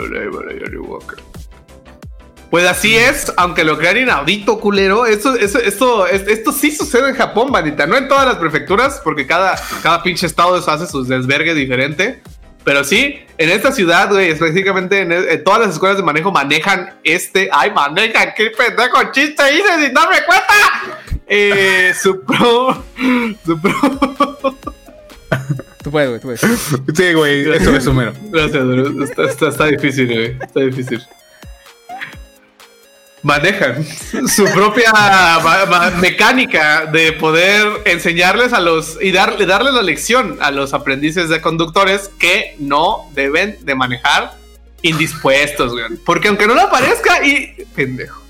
Pues así es, aunque lo crean inaudito, culero. Esto, esto, esto, es- esto sí sucede en Japón, bandita. No en todas las prefecturas, porque cada, cada pinche estado hace sus desvergues diferente. Pero sí, en esta ciudad, güey, específicamente en, en todas las escuelas de manejo manejan este. ¡Ay, manejan! ¡Qué pendejo chiste hice sin darme cuenta! Eh, su pro. Su pro. Tú puedes, güey, tú puedes. Sí, güey, eso es mero. Gracias, bro. Está, está- está difícil, güey. Está difícil. Manejan *laughs* su propia mecánica de poder enseñarles a los y darle, darle la lección a los aprendices de conductores que no deben de manejar indispuestos, güey. Porque aunque no lo parezca, y. Pendejo.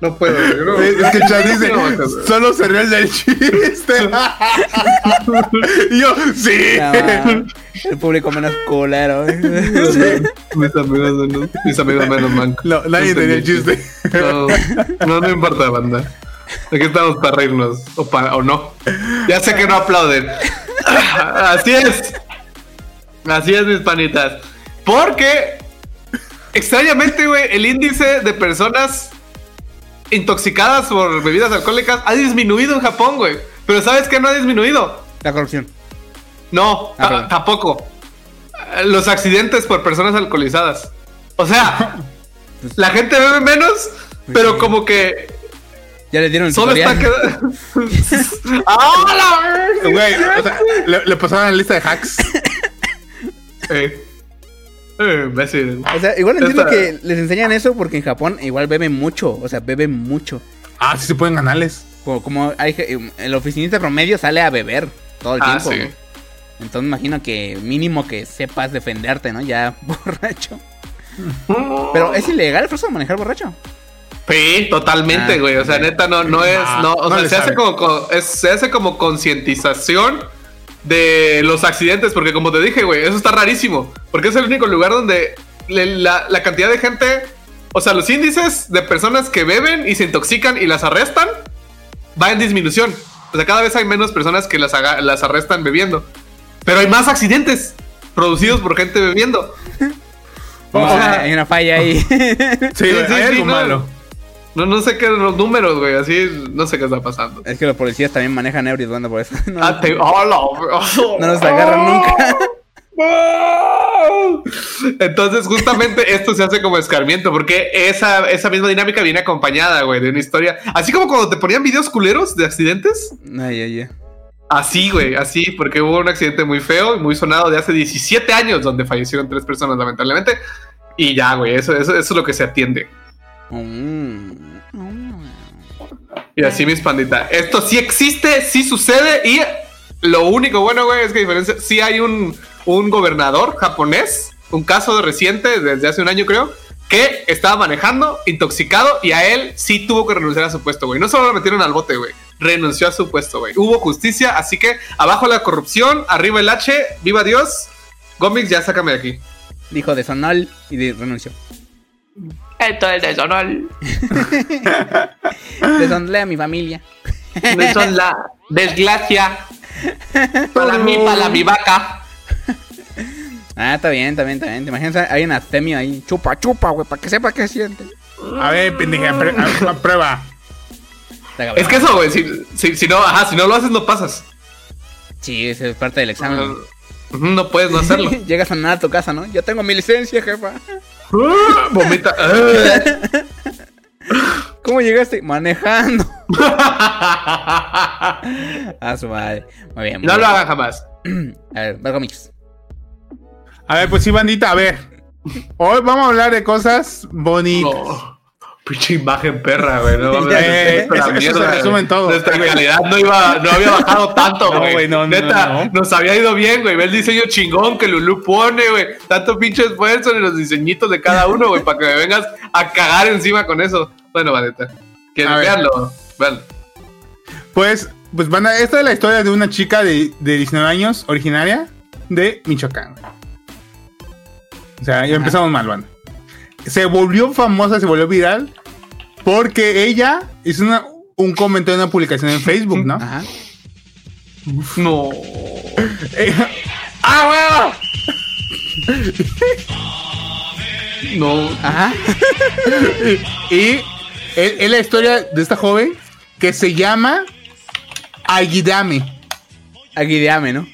No puedo, güey. no- Es que *laughs* Chan dice, solo se ríe el del chiste. *laughs* yo, sí. No, ma, el público menos culero. güey. Mis amigos menos, mis amigos menos mancos. No, nadie tenía el chiste. No, no, no importa, banda. Aquí estamos para reírnos. O, para, o no. Ya sé que no aplauden. *laughs* Así es. Así es, mis panitas. Porque, extrañamente, güey, el índice de personas intoxicadas por bebidas alcohólicas ha disminuido en Japón, güey. Pero ¿sabes qué no ha disminuido? La corrupción. No, Ah, tampoco. Eh, Los accidentes por personas alcoholizadas. O sea, *laughs* la gente bebe menos, pero sí. como que Ya le dieron el solo está quedando. *laughs* ¡Ah, la! Güey, o sea, le, le pasaron la lista de hacks. *laughs* Eh, *laughs* imbécil. O sea, igual entiendo Esta- que les enseñan eso porque en Japón igual beben mucho. O sea, beben mucho. Ah, sí se pueden ganarles. Como, como hay, ge- el oficinista promedio sale a beber todo el Ah, tiempo. sí. güey. Entonces imagino que mínimo que sepas defenderte, ¿no? Ya *laughs* borracho. Pero es ilegal, Froso, manejar borracho. Sí, totalmente, Ah, güey. O sea, neta, no, no es. No, o no sea, se hace como, es- se hace como concientización de los accidentes. Porque, como te dije, güey, eso está rarísimo. Porque es el único lugar donde le- la, la cantidad de gente. O sea, los índices de personas que beben y se intoxican y las arrestan va en disminución. O sea, cada vez hay menos personas que las, haga- las arrestan bebiendo. Pero hay más accidentes producidos por gente bebiendo. *laughs* O sea, hay una falla ahí. Sí, Sí, sí, hay sí, algo no. malo. No, no sé qué los números, güey. Así no sé qué está pasando. es que los policías también manejan ebrios, banda, por eso. *laughs* No, Ah, te- oh, no, no nos agarran nunca. *laughs* Entonces, justamente esto se hace como escarmiento, porque esa, esa misma dinámica viene acompañada, güey, de una historia. Así como cuando te ponían videos culeros de accidentes. Ay, ay, ay. Así, güey, así, porque hubo un accidente muy feo y muy sonado de hace 17 años, donde fallecieron tres personas, lamentablemente. Y ya, güey, eso, eso, eso es lo que se atiende. Mm. Y así, mis panditas. Esto sí existe, sí sucede. Y lo único bueno, güey, es que diferencia, sí hay un, un gobernador japonés, un caso reciente, desde hace un año creo, que estaba manejando intoxicado y a él sí tuvo que renunciar a su puesto, güey. No solo lo metieron al bote, güey. Renunció a su puesto, güey. Hubo justicia, así que abajo la corrupción, arriba el H, viva Dios. Gómez, ya sácame de aquí. Dijo de Sonal y renunció. Esto es deshonor. *laughs* Deshonré a mi familia. La desgracia. Para mí, para mi vaca. Ah, está bien, está bien, está bien. Te imaginas, hay un astemio ahí. Chupa, chupa, güey, para que sepa qué siente. A ver, pendeja, a- a- prueba. Es que eso, güey, si, si, si no, ajá, si no lo haces, no pasas. Sí, eso es parte del examen. No puedes no hacerlo. *laughs* Llegas a nada a tu casa, ¿no? Yo tengo mi licencia, jefa. Vomita. *laughs* ¿Cómo llegaste? Manejando. *laughs* A su madre. Muy bien. muy No lo hagan jamás. *clears throat* A ver, Vergo Mix. A ver, pues sí, bandita, a ver. Hoy vamos a hablar de cosas bonitas. Pinche imagen perra, güey. No mames. *laughs* Eh, es eso- se mierda, resume güey. en todo. Nuestra güey. calidad no, iba, no había bajado tanto, *laughs* No, güey. güey, no, Neta, no. nos había ido bien, güey. Ve el diseño chingón que Lulu pone, güey. Tanto pinche esfuerzo en los diseñitos de cada uno, güey, para que me vengas a cagar encima con eso. Bueno, Vaneta. Que veanlo, veanlo. Pues, pues van a, esta es la historia de una chica de, de 19 años, originaria de Michoacán. O sea, ya empezamos mal, banda. Se volvió famosa, se volvió viral, porque ella hizo una- un comentario en una publicación en Facebook, ¿no? Ajá. No. *laughs* Eh, ¡Ah, *laughs* No. Ajá. *laughs* Y es, la historia de esta joven que se llama Aguidame. Aguideame, ¿no?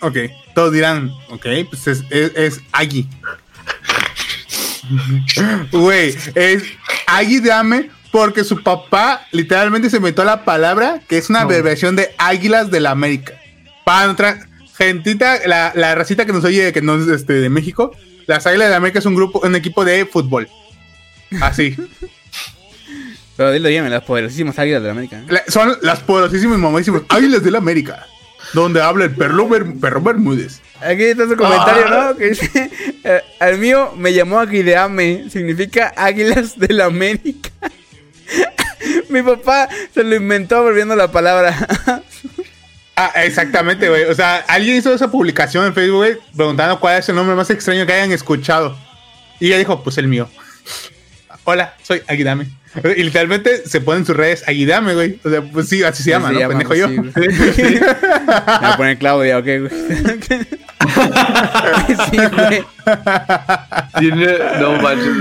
Ok, todos dirán, ok, pues es, es, es Agui. Güey, es Agui Dame porque su papá literalmente se inventó la palabra que es una abreviación de Águilas de la América. Para nuestra gentita, la, la racita que nos oye, que no es este, de México, las Águilas de la América es un grupo, un equipo de fútbol. Así. Pero dilo bien, las poderosísimas águilas de la América. ¿eh? La- son las poderosísimas y mamísimas Águilas de la América. Donde habla el perro, perro Bermúdez. Aquí está su comentario, ¿no? Que dice, *laughs* eh, al mío me llamó Aguideame, significa águilas de la América. *laughs* Mi papá se lo inventó volviendo la palabra. *laughs* Ah, exactamente, güey. O sea, alguien hizo esa publicación en Facebook, güey, preguntando cuál es el nombre más extraño que hayan escuchado. Y ella dijo, pues el mío. Hola, soy Aguidame. Y literalmente se pone en sus redes Aguidame, güey. O sea, pues sí, así se llama, ¿no? Pendejo yo. sí, güey. *laughs* Me poner Claudia, ok, güey. *laughs* sí, güey. Tiene, no manches.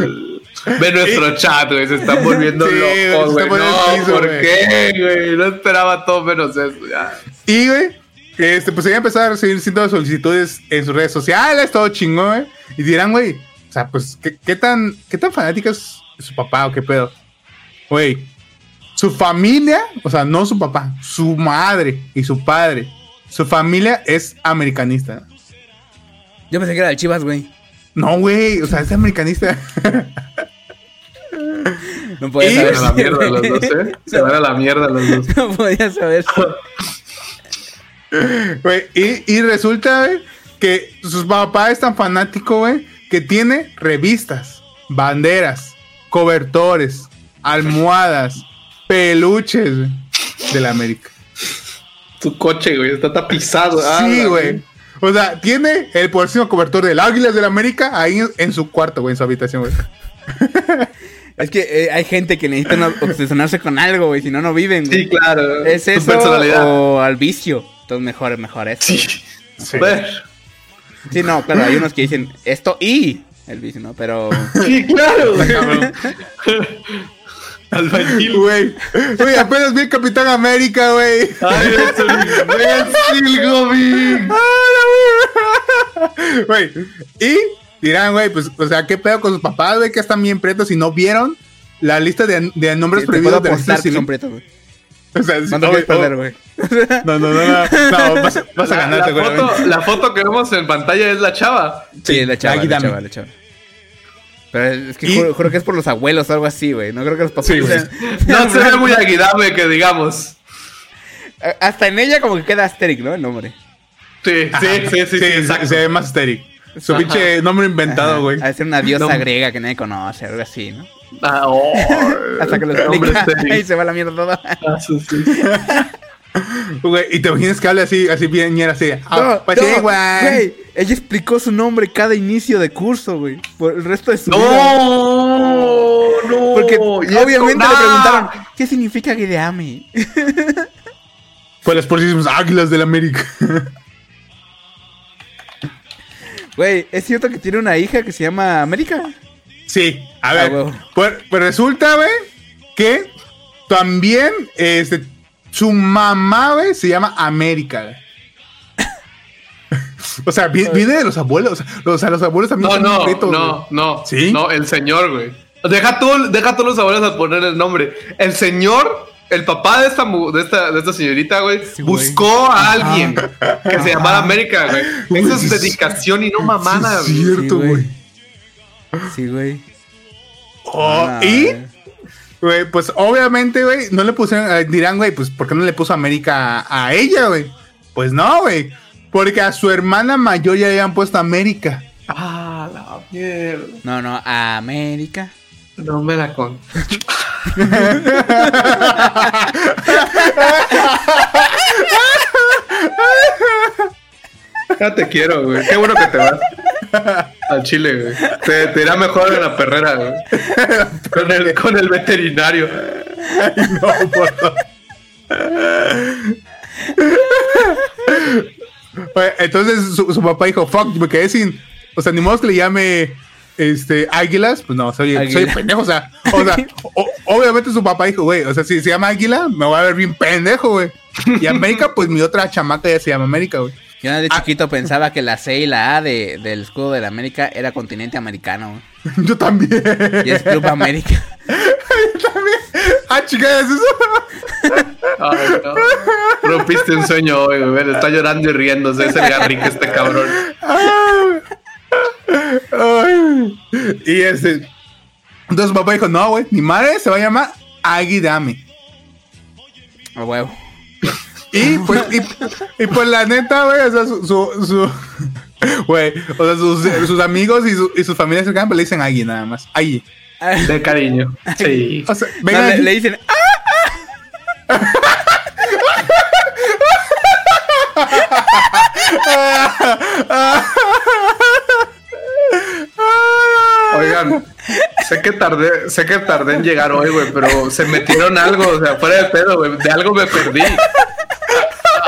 Ve nuestro chat, güey. Se están volviendo Sí, locos, güey. No, piso, ¿por güey. qué, güey? No esperaba todo menos eso. Ya. Y, güey, este, pues ella empezó a recibir cientos de solicitudes en sus redes sociales, todo chingón, güey. Y dirán, güey, o sea, pues, ¿qué, qué tan, ¿qué tan fanática es su papá o qué pedo? Güey, su familia, o sea, no su papá, su madre y su padre, su familia es americanista. Yo pensé que era el Chivas, güey. No, güey, o sea, es americanista. No podía Y- Se saber. van a la mierda los dos, ¿eh? *laughs* Se van a la mierda los dos. No podía saber. Güey, y, y resulta, güey, que su papá es tan fanático, güey, que tiene revistas, banderas, cobertores, almohadas, peluches, güey, de la América. Tu coche, güey, está tapizado. Ah, sí, güey. O sea, tiene el próximo cobertor del Águilas de la América ahí en, su cuarto, güey, en su habitación, güey. *laughs* Es que eh, hay gente que necesita obsesionarse con algo, güey. Si no, no viven, güey. Sí, claro. ¿Es eso personalidad. o al vicio? Entonces mejor, mejor eso. Sí. Sí. Ver. Sí, no, claro, hay unos que dicen esto y el vicio, ¿no? Pero Sí, claro. *laughs* Albañil. Güey, güey, apenas vi el Capitán América, güey. Ay, es Gobi. Güey, y dirán, güey, pues, o sea, ¿qué pedo con sus papás, güey? Que están bien pretos y no vieron la lista de, de nombres puedo prohibidos de registro que son civil. pretos, güey. O sea, ¿Cuánto oh, quieres oh, perder, güey? No, no, no, no, no, vas, a- vas a La, ganar la foto, la foto que vemos en pantalla es la chava. Sí, la chava, aquí la dame. chava, la chava. Pero es que Y- juro, juro que es por los abuelos o algo así, güey. No creo que los papás Sí, güey. sean- No se ve muy aguidame que digamos. Hasta en ella como que queda Asterix, ¿no? El nombre. Sí, sí, sí, sí, sí, exacto. se ve más estéril. Su pinche nombre inventado, güey. Ha de ser una diosa No. griega que nadie conoce, algo así, ¿no? Ah, oh, *laughs* Hasta que lo explica y se va la mierda toda. *laughs* Güey, y te imaginas que hable así, así bien, ñera, así. Ah, No, pues no, sí, güey. güey. ella explicó su nombre cada inicio de curso, güey. Por el resto de su vida. No, no. Porque y obviamente le preguntaron, ¿qué significa Guideame? Pues las próximas águilas del América. Güey, ¿es cierto que tiene una hija que se llama América? Sí, a Ah, ver. pues, pues resulta, güey, que también este, su mamá, güey, se llama América, güey. *laughs* O sea, vi- viene de los abuelos. O sea, los, abuelos también No, son no, secretos, no, no. ¿Sí? No, el señor, güey. Deja tú, deja tú los abuelos a poner el nombre. El señor, el papá de esta, mu- de esta, de esta señorita, güey, Sí, buscó a alguien que se llamara América, güey. Eso es dedicación y no mamada, Sí, güey. es cierto, Sí, güey. Sí, güey. Oh, Ah, y, güey. Güey, pues obviamente, güey, no le pusieron, eh, dirán, güey, pues ¿por qué no le puso América a, a ella, güey? Pues no, güey. Porque a su hermana mayor ya le habían puesto América. Ah, la mierda. No, no, América. No me la con. *laughs* Ya te quiero, güey. Qué bueno que te vas. Al Chile, güey. Te, te irá mejor en la perrera, güey. Con el, con el veterinario. No, por Entonces su, su papá dijo, fuck, me quedé sin. O sea, ni modo que le llame este águilas. Pues no, soy, Águila. soy pendejo. O sea, o sea o- obviamente su papá dijo, güey, o sea, si se llama águila, me voy a ver bien pendejo, güey. Y América, pues mi otra chamaca ya se llama América, güey. Yo de Ah. chiquito pensaba que la C y la A de, del escudo de la América era continente americano. *laughs* Yo también. Y es Club América. *laughs* Yo también. Ah, chica, ¿es eso? Ay, no. Rompiste un sueño hoy, güey. Está llorando y riéndose. Es el garrique este cabrón. Ay. Ay. Y este. Entonces papá dijo, no, güey, mi madre se va a llamar Aguidame. A huevo. Y pues, y, y pues la neta, güey, o sea, su, su, su- *laughs* güey, o sea, sus, sus amigos y, su, y sus familias cercanas pues, le dicen Agui nada más. Agui. De cariño. Sí. O sea, No, vengan le, le dicen, ¡ah! *laughs* *laughs* Oigan, sé que tardé, sé que tardé en llegar hoy, güey, pero se metieron algo, o sea, fuera de pedo, güey. De algo me perdí.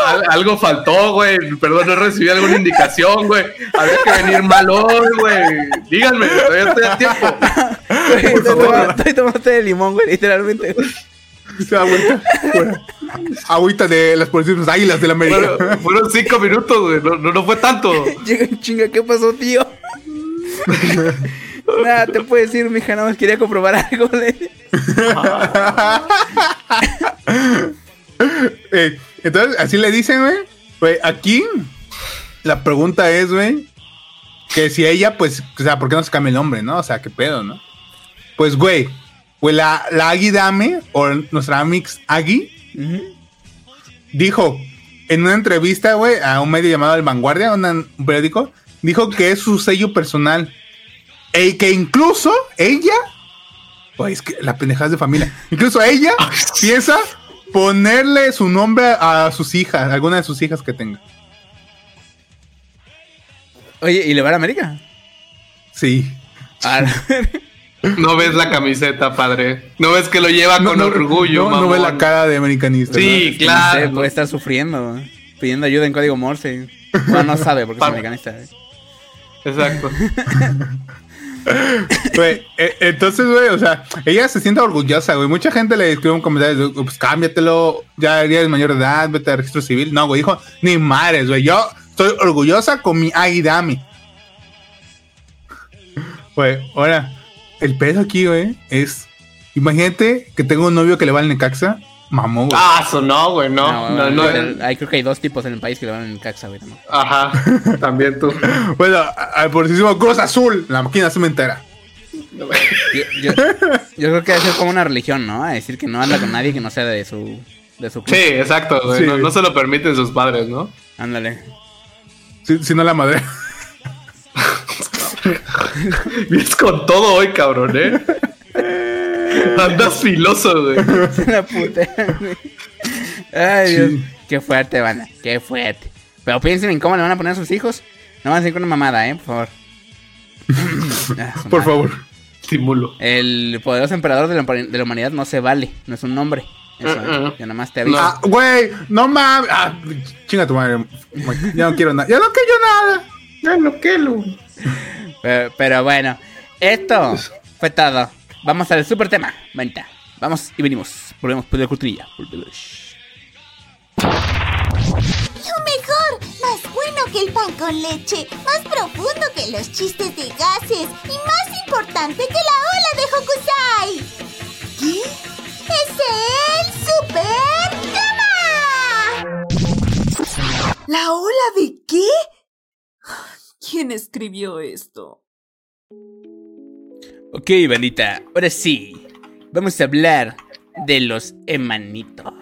Al- algo faltó, güey. Perdón, no recibí alguna indicación, güey. Había que venir mal hoy, güey. Díganme, todavía estoy a tiempo. Estoy tomando- estoy tomando té de limón, güey, literalmente. güey. Agüita, bueno, agüita de las próximas águilas de la América. Fueron, fueron cinco minutos, güey. No, no, no fue tanto. Llega en chinga, ¿qué pasó, tío? *laughs* Nada, te puedo decir, mija, nada más quería comprobar algo. *laughs* Eh, entonces, así le dicen, güey. Aquí la pregunta es, güey, que si ella, pues, o sea, ¿por qué no se cambia el nombre, no? O sea, ¿qué pedo, no? Pues, güey, pues la, la Dame, o nuestra Amix Agui, dijo en una entrevista, güey, a un medio llamado El Vanguardia, un periódico, dijo que es su sello personal. E que incluso ella, güey, es que la pendejada es de familia, incluso ella *laughs* piensa ponerle su nombre a sus hijas, alguna de sus hijas que tenga. Oye, ¿y le va a la América? Sí. Ah, *laughs* No ves la camiseta, padre. No ves que lo lleva con orgullo, no, no ve mamón? la cara de americanista. Sí, no sé, claro. puede estar sufriendo, pidiendo ayuda en código Morse. Bueno, no sabe porque es americanista. güey. Exacto. *laughs* Eh, entonces, güey, o sea, ella se siente orgullosa, güey. Mucha gente le escribe un comentario, pues cámbiatelo, ya eres mayor de edad, vete al registro civil. No, güey, dijo, ni madres, güey. Yo estoy orgullosa con mi Aguidami. Güey, ahora, el pedo aquí, güey, es. Imagínate que tengo un novio que le va al Necaxa. Mamó, güey. Ah, eso no, güey, no. No, No, hay, creo que hay dos tipos en el país que le van en Caxa, güey. ¿no? Ajá, *laughs* también tú. Bueno, al porcísimo Cruz Azul, la máquina cementera. Yo, yo- yo creo que debe ser como una religión, ¿no? A decir que no anda con nadie que no sea de su, de su Sí, exacto, güey. Sí. No, no se lo permiten sus padres, ¿no? Ándale. Si, si no la madre. *laughs* Vienes con todo hoy, cabrón, ¿eh? *laughs* *laughs* Andas filoso, güey. *laughs* La puta. Ay, Dios. Sí. Qué fuerte, banda. Qué fuerte. Pero piensen en cómo le van a poner a sus hijos. No van a decir con una mamada, ¿eh? Por favor. *laughs* Ah, Por favor. Simulo. El poderoso emperador de la, de la humanidad no se vale. No es un nombre. Eso, Uh, uh. Yo nada más te aviso. Ah, güey, no mames. Ah, chinga tu madre. Ya no quiero nada. Ya no quiero nada. Ya lo que lo. Pero, pero bueno, esto fue todo. Vamos al super tema. Venta. Vamos y venimos. Volvemos por la cortinilla. Lo mejor, más bueno que el pan con leche, más profundo que los chistes de gases y más importante que la ola de Hokusai. ¿Qué? ¡Es el Super Drama! ¿La ola de qué? ¿Quién escribió esto? Ok, bandita. Ahora sí. Vamos a hablar de los emanitos.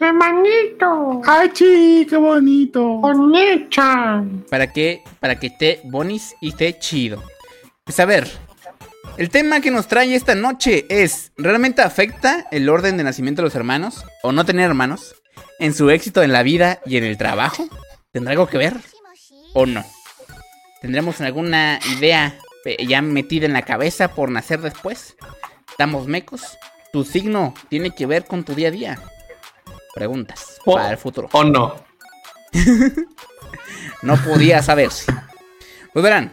Hermanito. Ay, chi, qué bonito. Onecha. ¿Para qué? Para que esté bonis y esté chido. Pues a ver. El tema que nos trae esta noche es, ¿realmente afecta el orden de nacimiento de los hermanos o no tener hermanos en su éxito en la vida y en el trabajo? ¿Tendrá algo que ver o no? ¿Tendremos alguna idea ya metida en la cabeza por nacer después? ¿Estamos mecos? ¿Tu signo tiene que ver con tu día a día? Preguntas O- para el futuro. O no. *laughs* No podía saberse. Pues verán.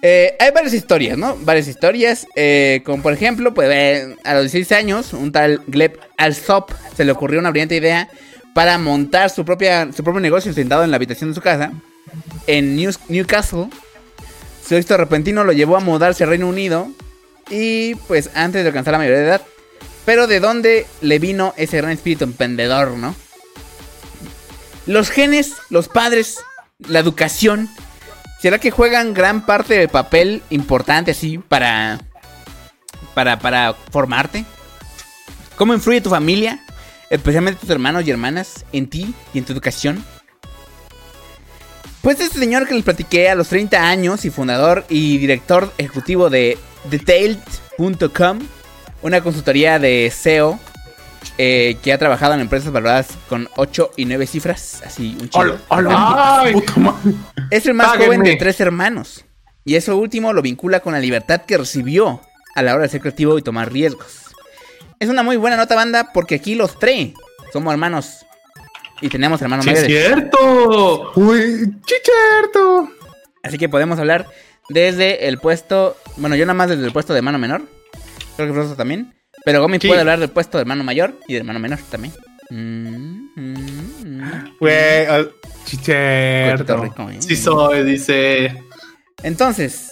eh, hay varias historias, ¿no? Varias historias. eh, como por ejemplo, pues eh, a los 16 años, un tal Gleb Alsop se le ocurrió una brillante idea para montar su, propia, su propio negocio sentado en la habitación de su casa en News- Newcastle. Su éxito repentino lo llevó a mudarse al Reino Unido y pues antes de alcanzar la mayoría de edad. Pero de dónde le vino ese gran espíritu emprendedor, ¿no? Los genes, los padres, la educación, ¿será que juegan gran parte del papel importante así para para para formarte? ¿Cómo influye tu familia, especialmente tus hermanos y hermanas en ti y en tu educación? Pues este señor que les platiqué a los 30 años y fundador y director ejecutivo de Detailed.com, una consultoría de SEO eh, que ha trabajado en empresas valoradas con 8 y 9 cifras, así un chido. Es el más Páguenme. joven de tres hermanos. Y eso último lo vincula con la libertad que recibió a la hora de ser creativo y tomar riesgos. Es una muy buena nota banda porque aquí los tres somos hermanos. Y tenemos hermanos Sí, es mayores. cierto. Uy, chicherto. Así que podemos hablar desde el puesto. Bueno, yo nada más desde el puesto de hermano menor. Creo que Frosto también. Pero Gomi Sí. puede hablar del puesto de hermano mayor y de hermano menor también. Mm, mm. Güey, chicherto. rico, ¿eh? Sí soy, dice. Entonces,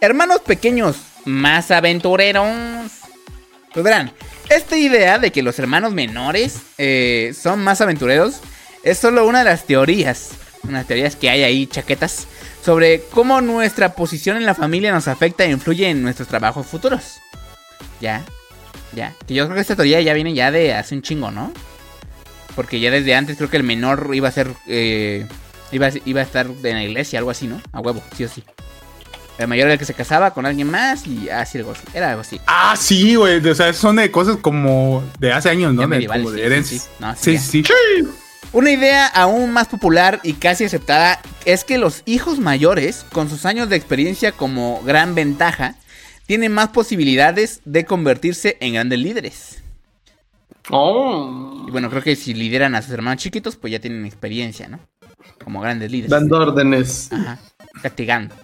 hermanos pequeños más aventureros. Pues verán, esta idea de que los hermanos menores eh, son más aventureros es solo una de las teorías, unas teorías que hay ahí, chaquetas, sobre cómo nuestra posición en la familia nos afecta e influye en nuestros trabajos futuros. Ya, ya. Que yo creo que esta teoría ya viene ya de hace un chingo, ¿no? Porque ya desde antes creo que el menor iba a ser... eh, iba, iba a estar en la iglesia, algo así, ¿no? A huevo, sí o sí. El mayor era el que se casaba con alguien más y así algo así. Era algo así. Ah, sí, güey. O sea, son de cosas como de hace años, ¿no? De, medievales, como de sí, sí. No, sí. Una idea aún más popular y casi aceptada es que los hijos mayores, con sus años de experiencia como gran ventaja, tienen más posibilidades de convertirse en grandes líderes. Oh. Y bueno, creo que si lideran a sus hermanos chiquitos, pues ya tienen experiencia, ¿no? Como grandes líderes. Dando órdenes. Ajá. Castigando.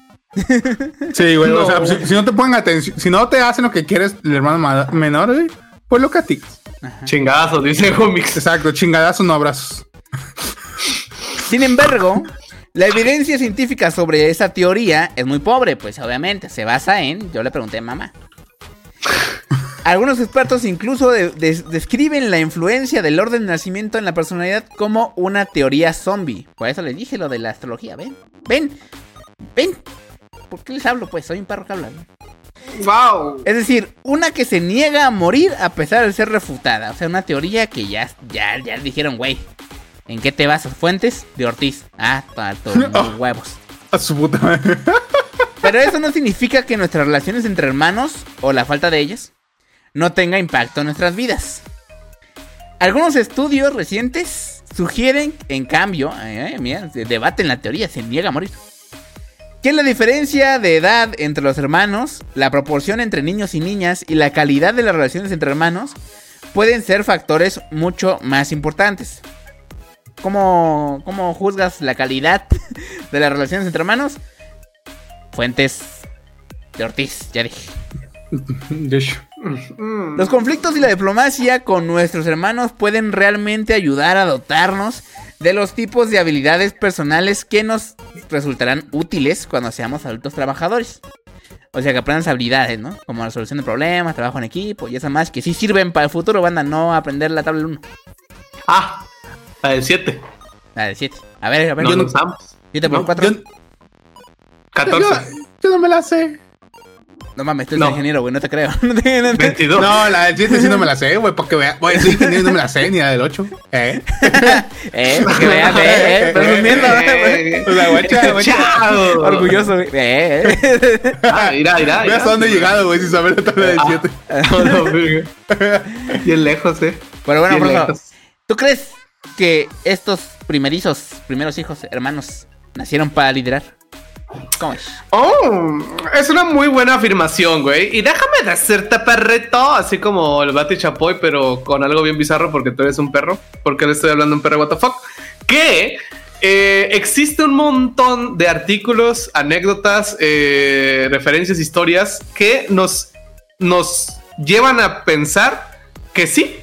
Sí, güey. O sea, si, si no te ponen atención, si no te hacen lo que quieres el hermano ma- menor, güey, pues lo castigas. Chingazo, dice Homix. Exacto, chingadazos, no abrazos. Sin embargo, la evidencia científica sobre esa teoría es muy pobre, pues obviamente se basa en, yo le pregunté a mamá. Algunos expertos incluso de- de- describen la influencia del orden de nacimiento en la personalidad como una teoría zombie. Por eso les dije lo de la astrología, ven, ven, ven. ¿Por qué les hablo? Pues soy un perro que habla. ¿no? Wow. Es decir, una que se niega a morir a pesar de ser refutada. O sea, una teoría que ya, ya, ya dijeron, güey. ¿En qué te basas? Fuentes de Ortiz. Ah, para tus *laughs* huevos. A su puta madre. *laughs* Pero eso no significa que nuestras relaciones entre hermanos, o la falta de ellas, no tenga impacto en nuestras vidas. Algunos estudios recientes Sugieren, en cambio, eh, mira, se debate en la teoría, se niega a morir. Que la diferencia de edad entre los hermanos, la proporción entre niños y niñas y la calidad de las relaciones entre hermanos pueden ser factores mucho más importantes. ¿Cómo, cómo juzgas la calidad *laughs* de las relaciones entre hermanos? Fuentes de Ortiz, ya dije. *laughs* De hecho. Los conflictos y la diplomacia con nuestros hermanos pueden realmente ayudar a dotarnos de los tipos de habilidades personales que nos resultarán útiles cuando seamos adultos trabajadores. O sea, que aprendas habilidades, ¿no? Como la solución de problemas, trabajo en equipo y esas más que sí sirven para el futuro, banda, no aprender la tabla 1. Ah, la del 7. La de 7. A ver, a ver. No, yo no no. usamos. 7 por Yo, 4. yo- 14. yo no me la sé. No mames, tú eres No. ingeniero, güey, no te creo. *laughs* No te- no te- 22. No, la del 7 sí no me la sé, güey, porque vea. Güey, soy ingeniero y no me la sé, ni la del 8. ¿Eh? *laughs* Eh, para que veas, *laughs* eh, eh, presumiendo, Eh, O sea, guacha, guacha. chao. Orgulloso, güey. Eh, eh. Ah, mira, mira. Ve hasta dónde he llegado, güey, sin saber la tabla del 7. No, no, verga. Bien lejos, eh. Pero bueno, por favor. ¿tú crees que estos primerizos, primeros hijos, hermanos, nacieron para liderar? ¿Cómo es? Oh, es una muy buena afirmación, güey. Y déjame decirte, perrito, así como el Bati Chapoy, pero con algo bien bizarro porque tú eres un perro. Porque le estoy hablando a un perro, what. Que eh, existe un montón de artículos, anécdotas, eh, referencias, historias que nos, nos llevan a pensar que sí,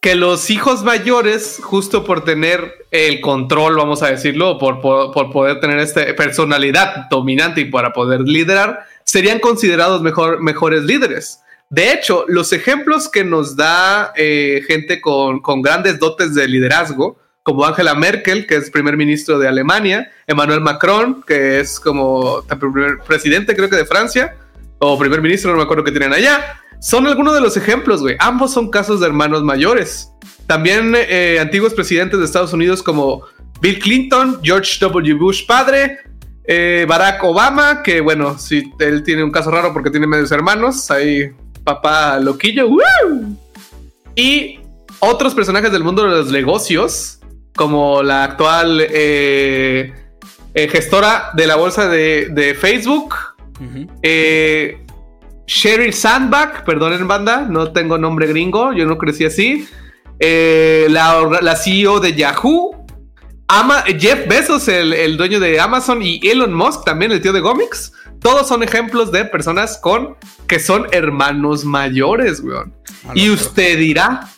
que los hijos mayores, justo por tener el control, vamos a decirlo, por, por, poder tener esta personalidad dominante y para poder liderar, serían considerados mejor, mejores líderes. De hecho, los ejemplos que nos da eh, gente con, con grandes dotes de liderazgo, como Angela Merkel, que es primer ministro de Alemania, Emmanuel Macron, que es como primer presidente, creo que de Francia, o primer ministro, no me acuerdo que tienen allá, son algunos de los ejemplos, güey. Ambos son casos de hermanos mayores. También eh, antiguos presidentes de Estados Unidos como Bill Clinton, George W. Bush padre, eh, Barack Obama, que bueno, sí, él tiene un caso raro porque tiene medios hermanos, ahí papá loquillo, ¡woo! y otros personajes del mundo de los negocios, como la actual eh, eh, gestora de la bolsa de, de Facebook, eh, Sheryl Sandbach, perdonen banda, no tengo nombre gringo, yo no crecí así. Eh, la, la CEO de Yahoo, Ama- Jeff Bezos, el, el dueño de Amazon, y Elon Musk, también el tío de Gomix. Todos son ejemplos de personas con que son hermanos mayores, weón. Y usted dirá,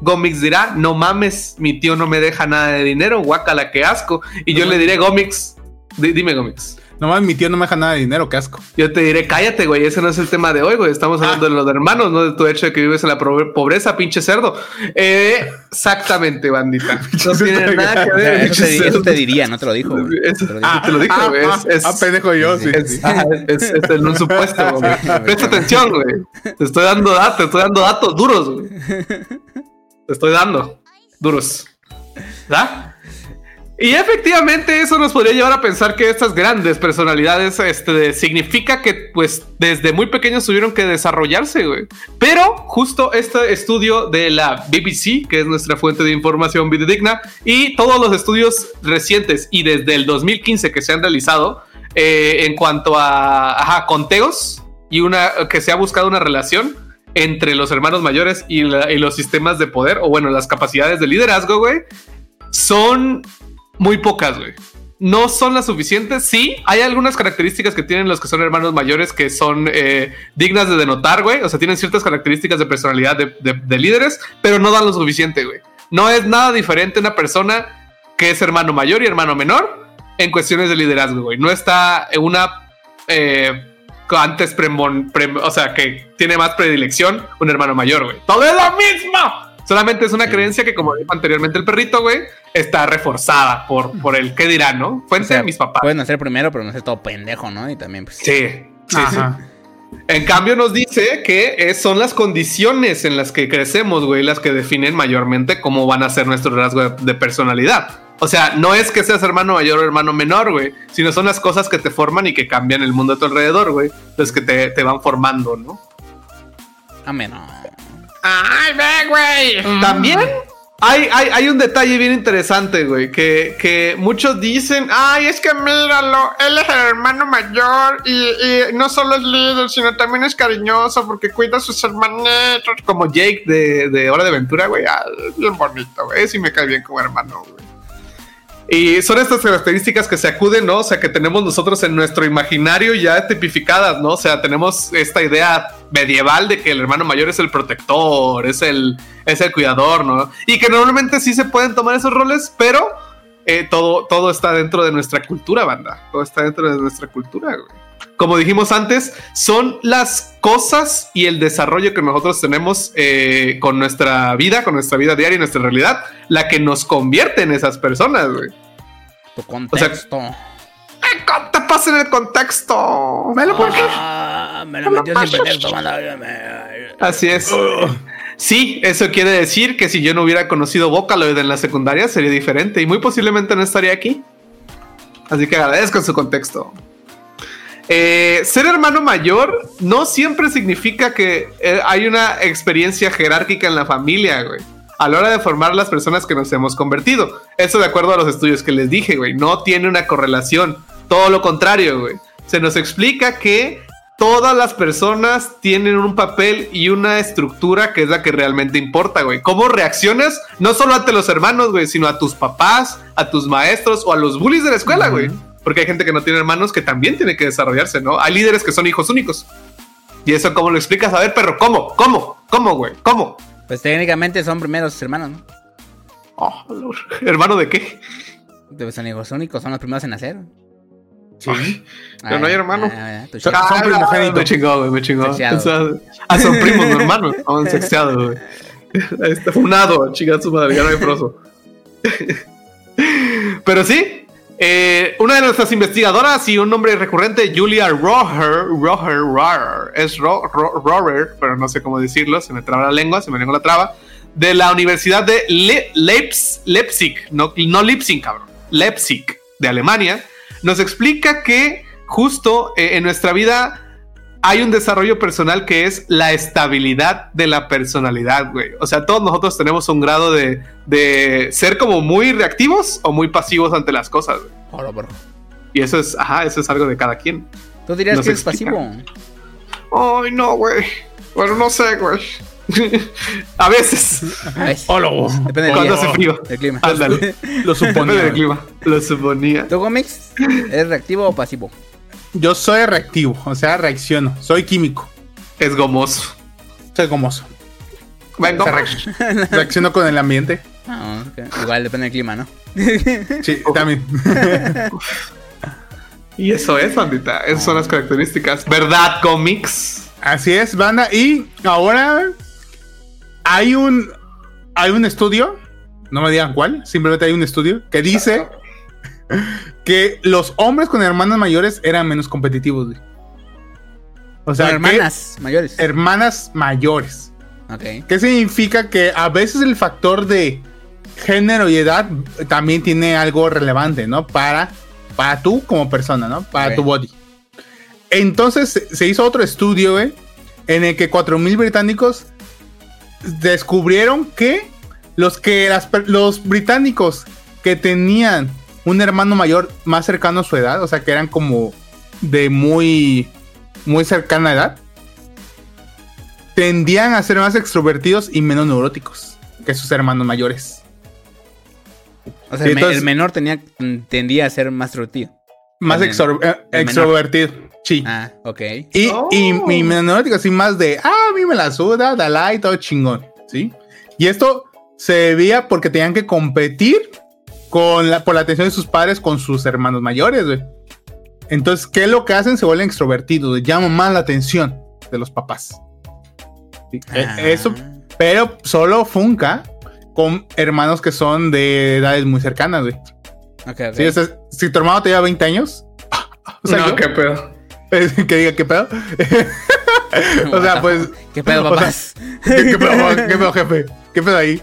Gomix dirá, no mames, mi tío no me deja nada de dinero, guácala, qué asco. Y yo le diré, Gomix, di- dime Gomix. Nomás mi tío no me deja nada de dinero, qué asco. Yo te diré, cállate, güey, ese no es el tema de hoy, güey. Estamos hablando de los hermanos, no de tu hecho de que vives en la pobreza, pinche cerdo. Eh, exactamente, bandita. *laughs* No tiene nada que ver. Eso te, eso te diría, no te lo dijo, güey. Eso- Te lo dijo. te lo dije, güey. ah, Es, es- ah, pendejo yo, sí. es, sí. ah, es- es en un supuesto, güey. Presta atención, güey. Te estoy dando datos, te estoy dando datos duros, güey. *laughs* Te estoy dando duros. ¿Verdad? Y efectivamente eso nos podría llevar a pensar que estas grandes personalidades este, significa que pues desde muy pequeños tuvieron que desarrollarse, güey. Pero justo este estudio de la BBC, que es nuestra fuente de información videodigna, y todos los estudios recientes y desde el 2015 que se han realizado eh, en cuanto a conteos y una que se ha buscado una relación entre los hermanos mayores y, la- y los sistemas de poder, o bueno, las capacidades de liderazgo, güey, son muy pocas, güey. No son las suficientes. Sí, hay algunas características que tienen los que son hermanos mayores que son eh, dignas de denotar, güey. O sea, tienen ciertas características de personalidad de, de- de líderes, pero no dan lo suficiente, güey. No es nada diferente una persona que es hermano mayor y hermano menor en cuestiones de liderazgo, güey. No está en una eh, antes premon, prem- o sea, que tiene más predilección un hermano mayor, güey. Todo es lo mismo. Solamente es una creencia que, como dijo anteriormente el perrito, güey, está reforzada por, por el qué dirán, ¿no? Fuente O sea, de mis papás. Pueden hacer primero, pero no ser todo pendejo, ¿no? Y también, pues. Sí, sí, sí. Ajá. En cambio, nos dice que son las condiciones en las que crecemos, güey, las que definen mayormente cómo van a ser nuestro rasgo de, de personalidad. O sea, no es que seas hermano mayor o hermano menor, güey, sino son las cosas que te forman y que cambian el mundo a tu alrededor, güey, los que te, te van formando, ¿no? Amén. ¡Ay, ve, güey! También hay, hay, hay un detalle bien interesante, güey, que, que muchos dicen, ay, es que míralo, él es el hermano mayor y, y no solo es líder, sino también es cariñoso porque cuida a sus hermanitos, como Jake de, de Hora de Aventura, güey, ah, bien bonito, güey, sí me cae bien como hermano, güey. Y son estas características que se acuden, ¿no? O sea, que tenemos nosotros en nuestro imaginario ya tipificadas, ¿no? O sea, tenemos esta idea medieval de que el hermano mayor es el protector, es el, es el cuidador, ¿no? Y que normalmente sí se pueden tomar esos roles, pero eh, todo, todo está dentro de nuestra cultura, banda. Todo está dentro de nuestra cultura, güey. Como dijimos antes, son las cosas y el desarrollo que nosotros tenemos eh, con nuestra vida, con nuestra vida diaria y nuestra realidad, la que nos convierte en esas personas, güey. Tu contexto. Eh, con- Te pasa en el contexto. Me lo. Ah, me lo metió sin pretexto. Así es. Sí, eso quiere decir que si yo no hubiera conocido Vocaloid en la secundaria sería diferente y muy posiblemente no estaría aquí. Así que agradezco su contexto. Eh, ser hermano mayor no siempre significa que eh, hay una experiencia jerárquica en la familia, güey. A la hora de formar las personas que nos hemos convertido. Eso de acuerdo a los estudios que les dije, güey. No tiene una correlación. Todo lo contrario, güey. Se nos explica que todas las personas tienen un papel y una estructura que es la que realmente importa, güey. ¿Cómo reaccionas? No solo ante los hermanos, güey, sino a tus papás, a tus maestros o a los bullies de la escuela, güey. Porque hay gente que no tiene hermanos que también tiene que desarrollarse, ¿no? Hay líderes que son hijos únicos. ¿Y eso cómo lo explicas? A ver, perro, ¿cómo? ¿Cómo? ¿Cómo, güey? ¿Cómo? Pues técnicamente son primeros hermanos, ¿no? Oh. ¿Hermano de qué? Pues son hijos únicos, son los primeros en nacer. Sí. Pero no hay hermano. ah, tu Son- primogénitos. Me chingó, güey, me chingó. Sexeado. O sea, ah, son primos, no hermanos. Son sexteados, güey. Este, funado, chica su madre, ya no hay proso. *laughs* Pero sí, eh, una de nuestras investigadoras y un nombre recurrente, Julia Roher, Roher, Roher, es Ro- Ro- Roher, pero no sé cómo decirlo, se me traba la lengua, se me lengua la traba, de la Universidad de Le- Leips- Leipzig, no, no Leipzig, cabrón, Leipzig, de Alemania, nos explica que justo eh, en nuestra vida hay un desarrollo personal que es la estabilidad de la personalidad, güey. O sea, todos nosotros tenemos un grado de, de ser como muy reactivos o muy pasivos ante las cosas, güey. Oro, bro. Y eso es, ajá, eso es algo de cada quien. ¿Tú dirías Nos que es explica. pasivo? Ay, no, güey. Bueno, no sé, güey. *laughs* A veces. Olo. Depende del Cuando hace frío. Clima. Ándale. Lo Depende suponía. del clima. Lo suponía. ¿Tu cómics? ¿Es reactivo o pasivo? Yo soy reactivo, o sea, reacciono. Soy químico. Es gomoso. Soy gomoso. Venga, O sea, reacc- reacciono con el ambiente. Ah, ok. Igual depende del clima, ¿no? Sí, *laughs* también. Y eso es, bandita. Esas son las características. ¿Verdad, cómics? Así es, banda. Y ahora hay un hay un estudio, no me digan cuál, simplemente hay un estudio que dice que los hombres con hermanas mayores eran menos competitivos. güey. O sea, hermanas mayores. hermanas mayores. Ok. ¿Qué significa? Que a veces el factor de género y edad también tiene algo relevante, ¿no? Para, para tú como persona, ¿no? Para tu body. Entonces se- hizo otro estudio, güey, en el que 4.000 británicos descubrieron que los, que las los británicos que tenían un hermano mayor más cercano a su edad, o sea, que eran como de muy, muy cercana edad, tendían a ser más extrovertidos y menos neuróticos que sus hermanos mayores. O sea, el, me- entonces- el menor tenía, tendía a ser más divertido. Más extro- eh, menor. extrovertido. Sí. Ah, ok. Y, Oh. y, y menos neuróticos, así más de, ah, a mí me la suda, dale, y todo chingón. ¿Sí? Y esto se debía porque tenían que competir con la, por la atención de sus padres con sus hermanos mayores, güey. Entonces, ¿qué es lo que hacen? Se vuelven extrovertidos, güey, llaman más la atención de los papás. Sí, e- Ah. Eso, pero solo funca con hermanos que son de edades muy cercanas, güey. Ok, ok. Sí, o sea, si tu hermano te lleva 20 años, *laughs* o sea, no, yo- qué pedo. *laughs* que diga qué pedo. *laughs* o sea, pues, ¿Qué pedo, *laughs* o sea, papás? *laughs* ¿qué, qué pedo, *laughs* qué pedo, jefe? ¿Qué pedo ahí?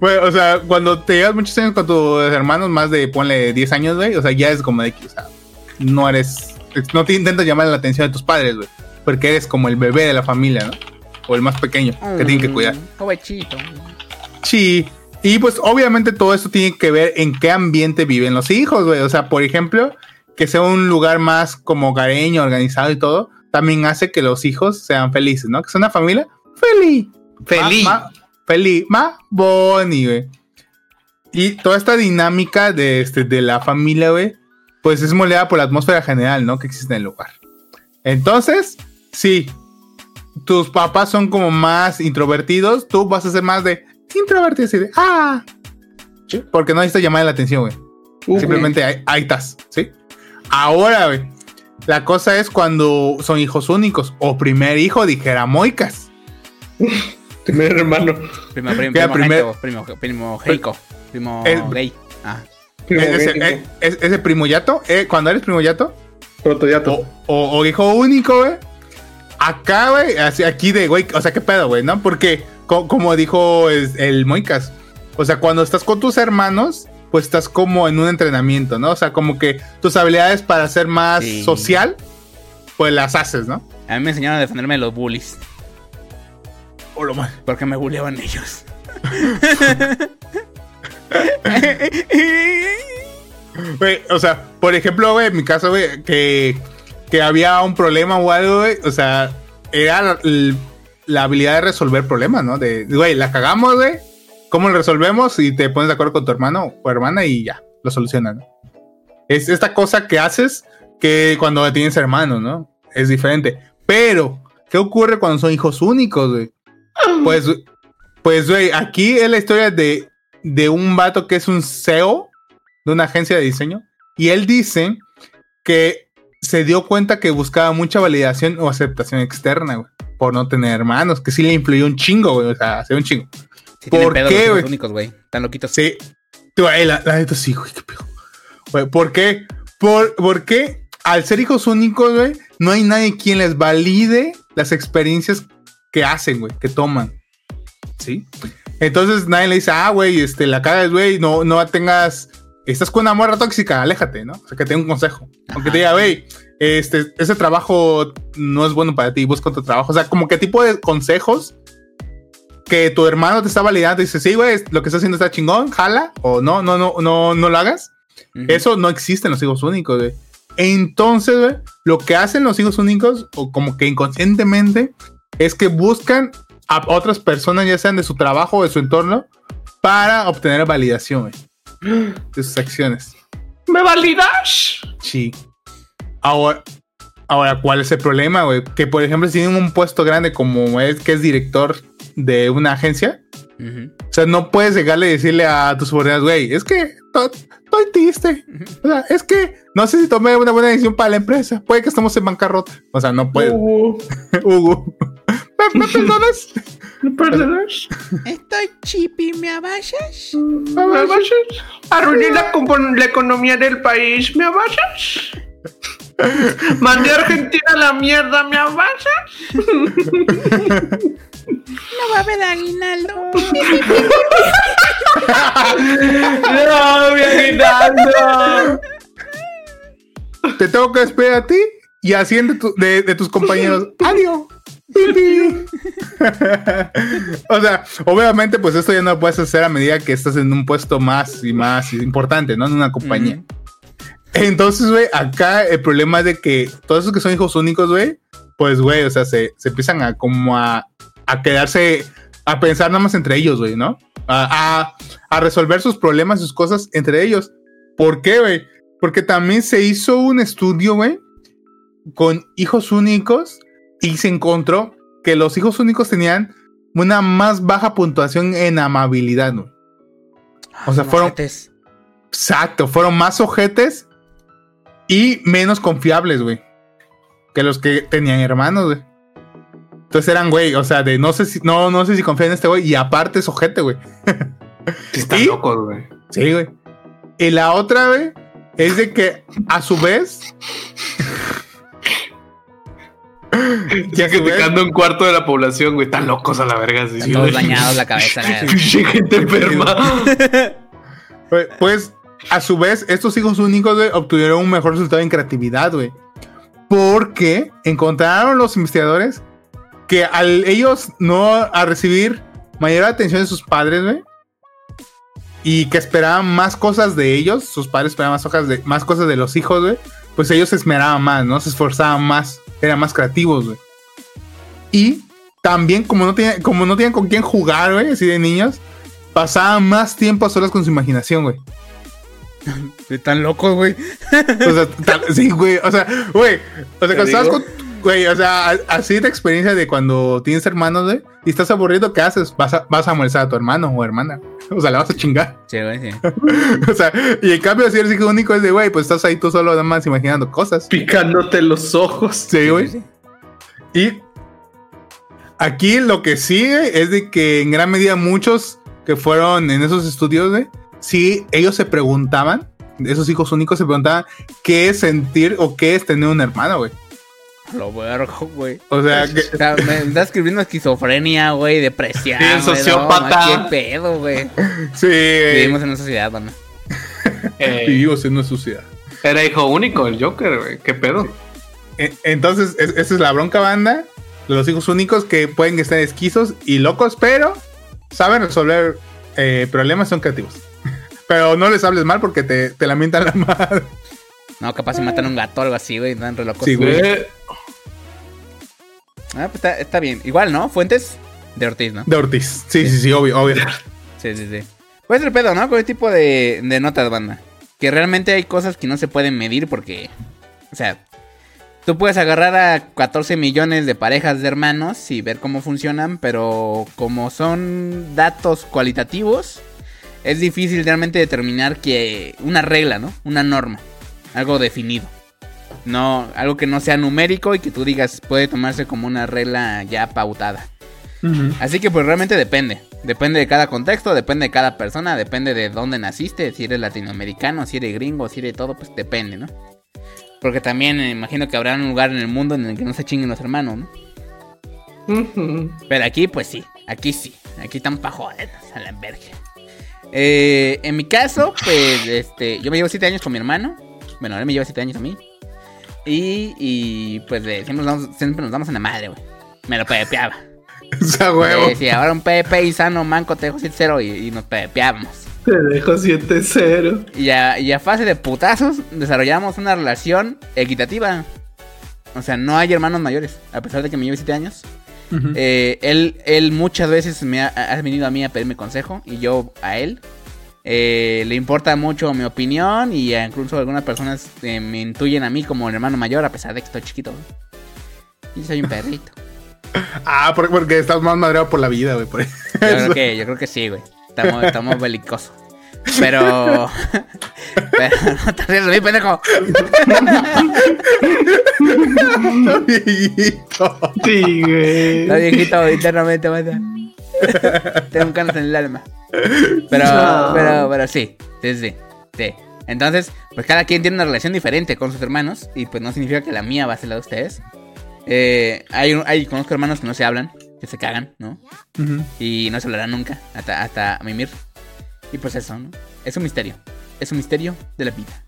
Bueno, o sea, cuando te llevas muchos años con tus hermanos, más de, ponle 10 años, güey, o sea, ya es como de que, o sea, no eres, no te intentas llamar la atención de tus padres, güey, porque eres como el bebé de la familia, ¿no? O el más pequeño, que tienen que cuidar. Mm, Covechito. Sí, Y pues obviamente todo esto tiene que ver en qué ambiente viven los hijos, güey. O sea, por ejemplo, que sea un lugar más como hogareño, organizado y todo, también hace que los hijos sean felices, ¿no? Que sea una familia feliz. Feliz. Feliz. Más boni, güey. Y toda esta dinámica de, este, de la familia, güey, pues es moldeada por la atmósfera general, ¿no? Que existe en el lugar. Entonces, sí, tus papás son como más introvertidos, tú vas a ser más de introvertido, así de, ah, porque no necesitas llamar la atención, güey. Ujú. Simplemente ahí, ahí estás, ¿sí? Ahora, güey, la cosa es cuando son hijos únicos o primer hijo, dijera Moicas. *laughs* Primer hermano. Primo, primo, primo, primer- primo, primo, primo heico, primo El- gay. Ah, Ese, eh, es- ese primoyato, eh, cuando eres primoyato Protoyato. o, o- o hijo único, güey. Acá, güey, aquí de, güey, o sea, qué pedo, güey, ¿no? Porque, co- como dijo es- el Moicas, o sea, cuando estás con tus hermanos, pues estás como en un entrenamiento, ¿no? O sea, como que tus habilidades para ser más Sí. social, pues las haces, ¿no? a mí me enseñaron a defenderme de los bullies. O lo más. Porque me bulleaban ellos. O sea, por ejemplo, güey, en mi caso, güey, que, que había un problema o algo, güey, o sea, era la, la habilidad de resolver problemas, ¿no? De, güey, la cagamos, güey, ¿cómo lo resolvemos? Y te pones de acuerdo con tu hermano o hermana y ya, lo solucionan, ¿no? Es esta cosa que haces que cuando tienes hermanos, ¿no? Es diferente. Pero, ¿qué ocurre cuando son hijos únicos, güey? *clears throat* Pues, pues, güey, aquí es la historia de, de un vato que es un CEO de una agencia de diseño. Y él dice que se dio cuenta que buscaba mucha validación o aceptación externa, güey, por no tener hermanos, que sí le influyó un chingo, güey, o sea, se un chingo. Tienen ¿Por pedo qué, güey? únicos, güey. Están loquitos. Sí, tú, eh, la, la neta sí, güey, qué pedo. Güey, ¿por qué? Por, porque al ser hijos únicos, güey, no hay nadie quien les valide las experiencias que hacen, güey, que toman. ¿Sí? Entonces nadie le dice, ah, güey, este, la cagas, güey, no, no tengas, estás con una morra tóxica, aléjate, ¿no? O sea, que te dé un consejo. Aunque te diga, güey, este, ese trabajo no es bueno para ti, busca otro trabajo. O sea, como que tipo de consejos que tu hermano te está validando y dice, sí, güey, lo que estás haciendo está chingón, jala, o no, no, no, no, no lo hagas. Eso no existe en los hijos únicos, güey. Entonces, güey, lo que hacen los hijos únicos, o como que inconscientemente, es que buscan a otras personas, ya sean de su trabajo o de su entorno, para obtener validación, güey, de sus acciones. ¿Me validas? Sí. Ahora, ahora, ¿cuál es el problema, güey? Que, por ejemplo, si tienen un puesto grande como es que es director de una agencia, o sea, no puedes llegarle y decirle a tus subordinados, güey, es que to- estoy triste. O sea, es que no sé si tomé una buena decisión para la empresa. Puede que estemos en bancarrota. O sea, no puede. Hugo, *laughs* Hugo. ¿Me, me perdonas? *laughs* ¿Me perdonas? Estoy chipi, ¿me abayas? ¿Me abayas? Arruiné la, economía del país. ¿Me abayas? Mandé a Argentina a la mierda. ¿Me abayas? No va a haber aguinaldo. No, mi aguinaldo. Te tengo que despedir a ti y a 100 de, tu- de- de tus compañeros. Adiós. O sea, obviamente, pues esto ya no lo puedes hacer a medida que estás en un puesto más y más importante, ¿no? En una compañía. Entonces, güey, acá el problema es de que todos esos que son hijos únicos, güey, pues, güey, o sea, se, se empiezan a como a, a quedarse, a pensar nada más entre ellos, güey, ¿no? A, a- a resolver sus problemas, sus cosas entre ellos. ¿Por qué, güey? Porque también se hizo un estudio, güey, con hijos únicos y se encontró que los hijos únicos tenían una más baja puntuación en amabilidad, güey. O sea, fueron. Exacto, fueron más ojetes y menos confiables, güey. Que los que tenían hermanos, güey. Entonces eran, güey, o sea, de no sé si, no, no sé si confían en este güey. Y aparte es ojete, güey. *laughs* Están ¿Y? locos, güey. Sí, güey. Y la otra, güey, es de que a su vez. *laughs* que a su vez- Criticando un cuarto de la población, güey. Están locos a la verga. Sí, Están todos dañados la cabeza. la- *laughs* gente enferma. Pues, a su vez, estos hijos únicos, obtuvieron un mejor resultado en creatividad, güey. Porque encontraron los investigadores que al ellos no a recibir mayor atención de sus padres, güey, y que esperaban más cosas de ellos, sus padres esperaban más, hojas de, más cosas de los hijos, güey, pues ellos se esmeraban más, ¿no? Se esforzaban más, eran más creativos, güey. Y también, como no tenían, como no tenían con quién jugar, güey, así de niños, pasaban más tiempo a solas con su imaginación, güey. Están locos, güey. *laughs* O sea, tal- sí, güey. O sea, güey. O sea, cuando estás con. Güey, o sea, a- así de experiencia de cuando tienes hermanos, güey, y estás aburrido, ¿qué haces? Vas a, vas a molestar a tu hermano o hermana. O sea, le vas a chingar. Sí, güey, sí. *laughs* O sea, y en cambio, si eres hijo único, es de, güey, pues estás ahí tú solo, nada más imaginando cosas. Picándote los ojos. Sí, güey. sí, Y aquí lo que sigue es de que en gran medida muchos que fueron en esos estudios, güey, sí, ellos se preguntaban, esos hijos únicos se preguntaban qué es sentir o qué es tener un hermano, güey. Lo vergo, güey. O sea, *laughs* que, O sea, me está escribiendo esquizofrenia, güey, depresión. Sí, sociópata. no, qué pedo, güey. sí, Vivimos en una sociedad. *laughs* Eh, vivimos en una sociedad. era hijo único el Joker, güey. ¿Qué pedo? E- Entonces, es- esa es la bronca banda de los hijos únicos que pueden estar esquizos y locos, pero saben resolver eh, problemas, son creativos. Pero no les hables mal porque te, te lamentan la madre. No, capaz si matan a un gato o algo así, güey. Están re locos. Sí, güey. Eh, Ah, pues está, está bien. Igual, ¿no? Fuentes de Ortiz, ¿no? De Ortiz. Sí, sí, sí, obvio, obvio. Sí, sí, sí. Puede ser el pedo, ¿no? Con este tipo de, de notas, banda. Que realmente hay cosas que no se pueden medir porque. O sea, tú puedes agarrar a 14 millones de parejas de hermanos y ver cómo funcionan, pero como son datos cualitativos, es difícil realmente determinar que. Una regla, ¿no? Una norma. Algo definido. No, algo que no sea numérico y que tú digas puede tomarse como una regla ya pautada. Así que pues realmente depende. Depende de cada contexto, depende de cada persona, depende de dónde naciste, si eres latinoamericano, si eres gringo, si eres todo, pues depende, ¿no? Porque también eh, imagino que habrá un lugar en el mundo en el que no se chinguen los hermanos, ¿no? Pero aquí pues sí, aquí sí, aquí están pa' joder, a la verga. Eh, en mi caso, pues este, yo me llevo 7 años con mi hermano. Bueno, él me lleva 7 años a mí. Y, y pues eh, siempre, nos damos, siempre nos damos en la madre, güey. Me lo pepeaba. *laughs* O sea, huevo. Sí, sí, ahora un Pepe y sano, manco, te dejo 7-0 y, y nos pepeábamos. Te dejo 7-0. Y a, y a fase de putazos desarrollamos una relación equitativa. O sea, no hay hermanos mayores, a pesar de que me lleve 7 años. Eh, él, él muchas veces me ha, ha venido a mí a pedirme consejo y yo a él. Eh, le importa mucho mi opinión y incluso algunas personas eh, me intuyen a mí como el hermano mayor a pesar de que estoy chiquito. Y soy un perrito. *laughs* Ah, porque, porque estás más madreado por la vida, güey. por eso. Yo creo que, yo creo que sí, güey. Estamos, estamos *laughs* belicosos. Pero. *laughs* Pero no te rías de mí, pendejo. Viejito. Sí, güey. Está viejito internamente, mata. Tengo un cáncer en el alma. Pero, No. pero, pero sí. Sí, sí. Sí. Entonces, pues cada quien tiene una relación diferente con sus hermanos. Y pues no significa que la mía va a ser la de ustedes. Eh, hay, hay, conozco hermanos que no se hablan, que se cagan, ¿no? Y no se hablarán nunca, hasta, hasta mimir. Y pues eso, ¿no? Es un misterio. Es un misterio de la vida.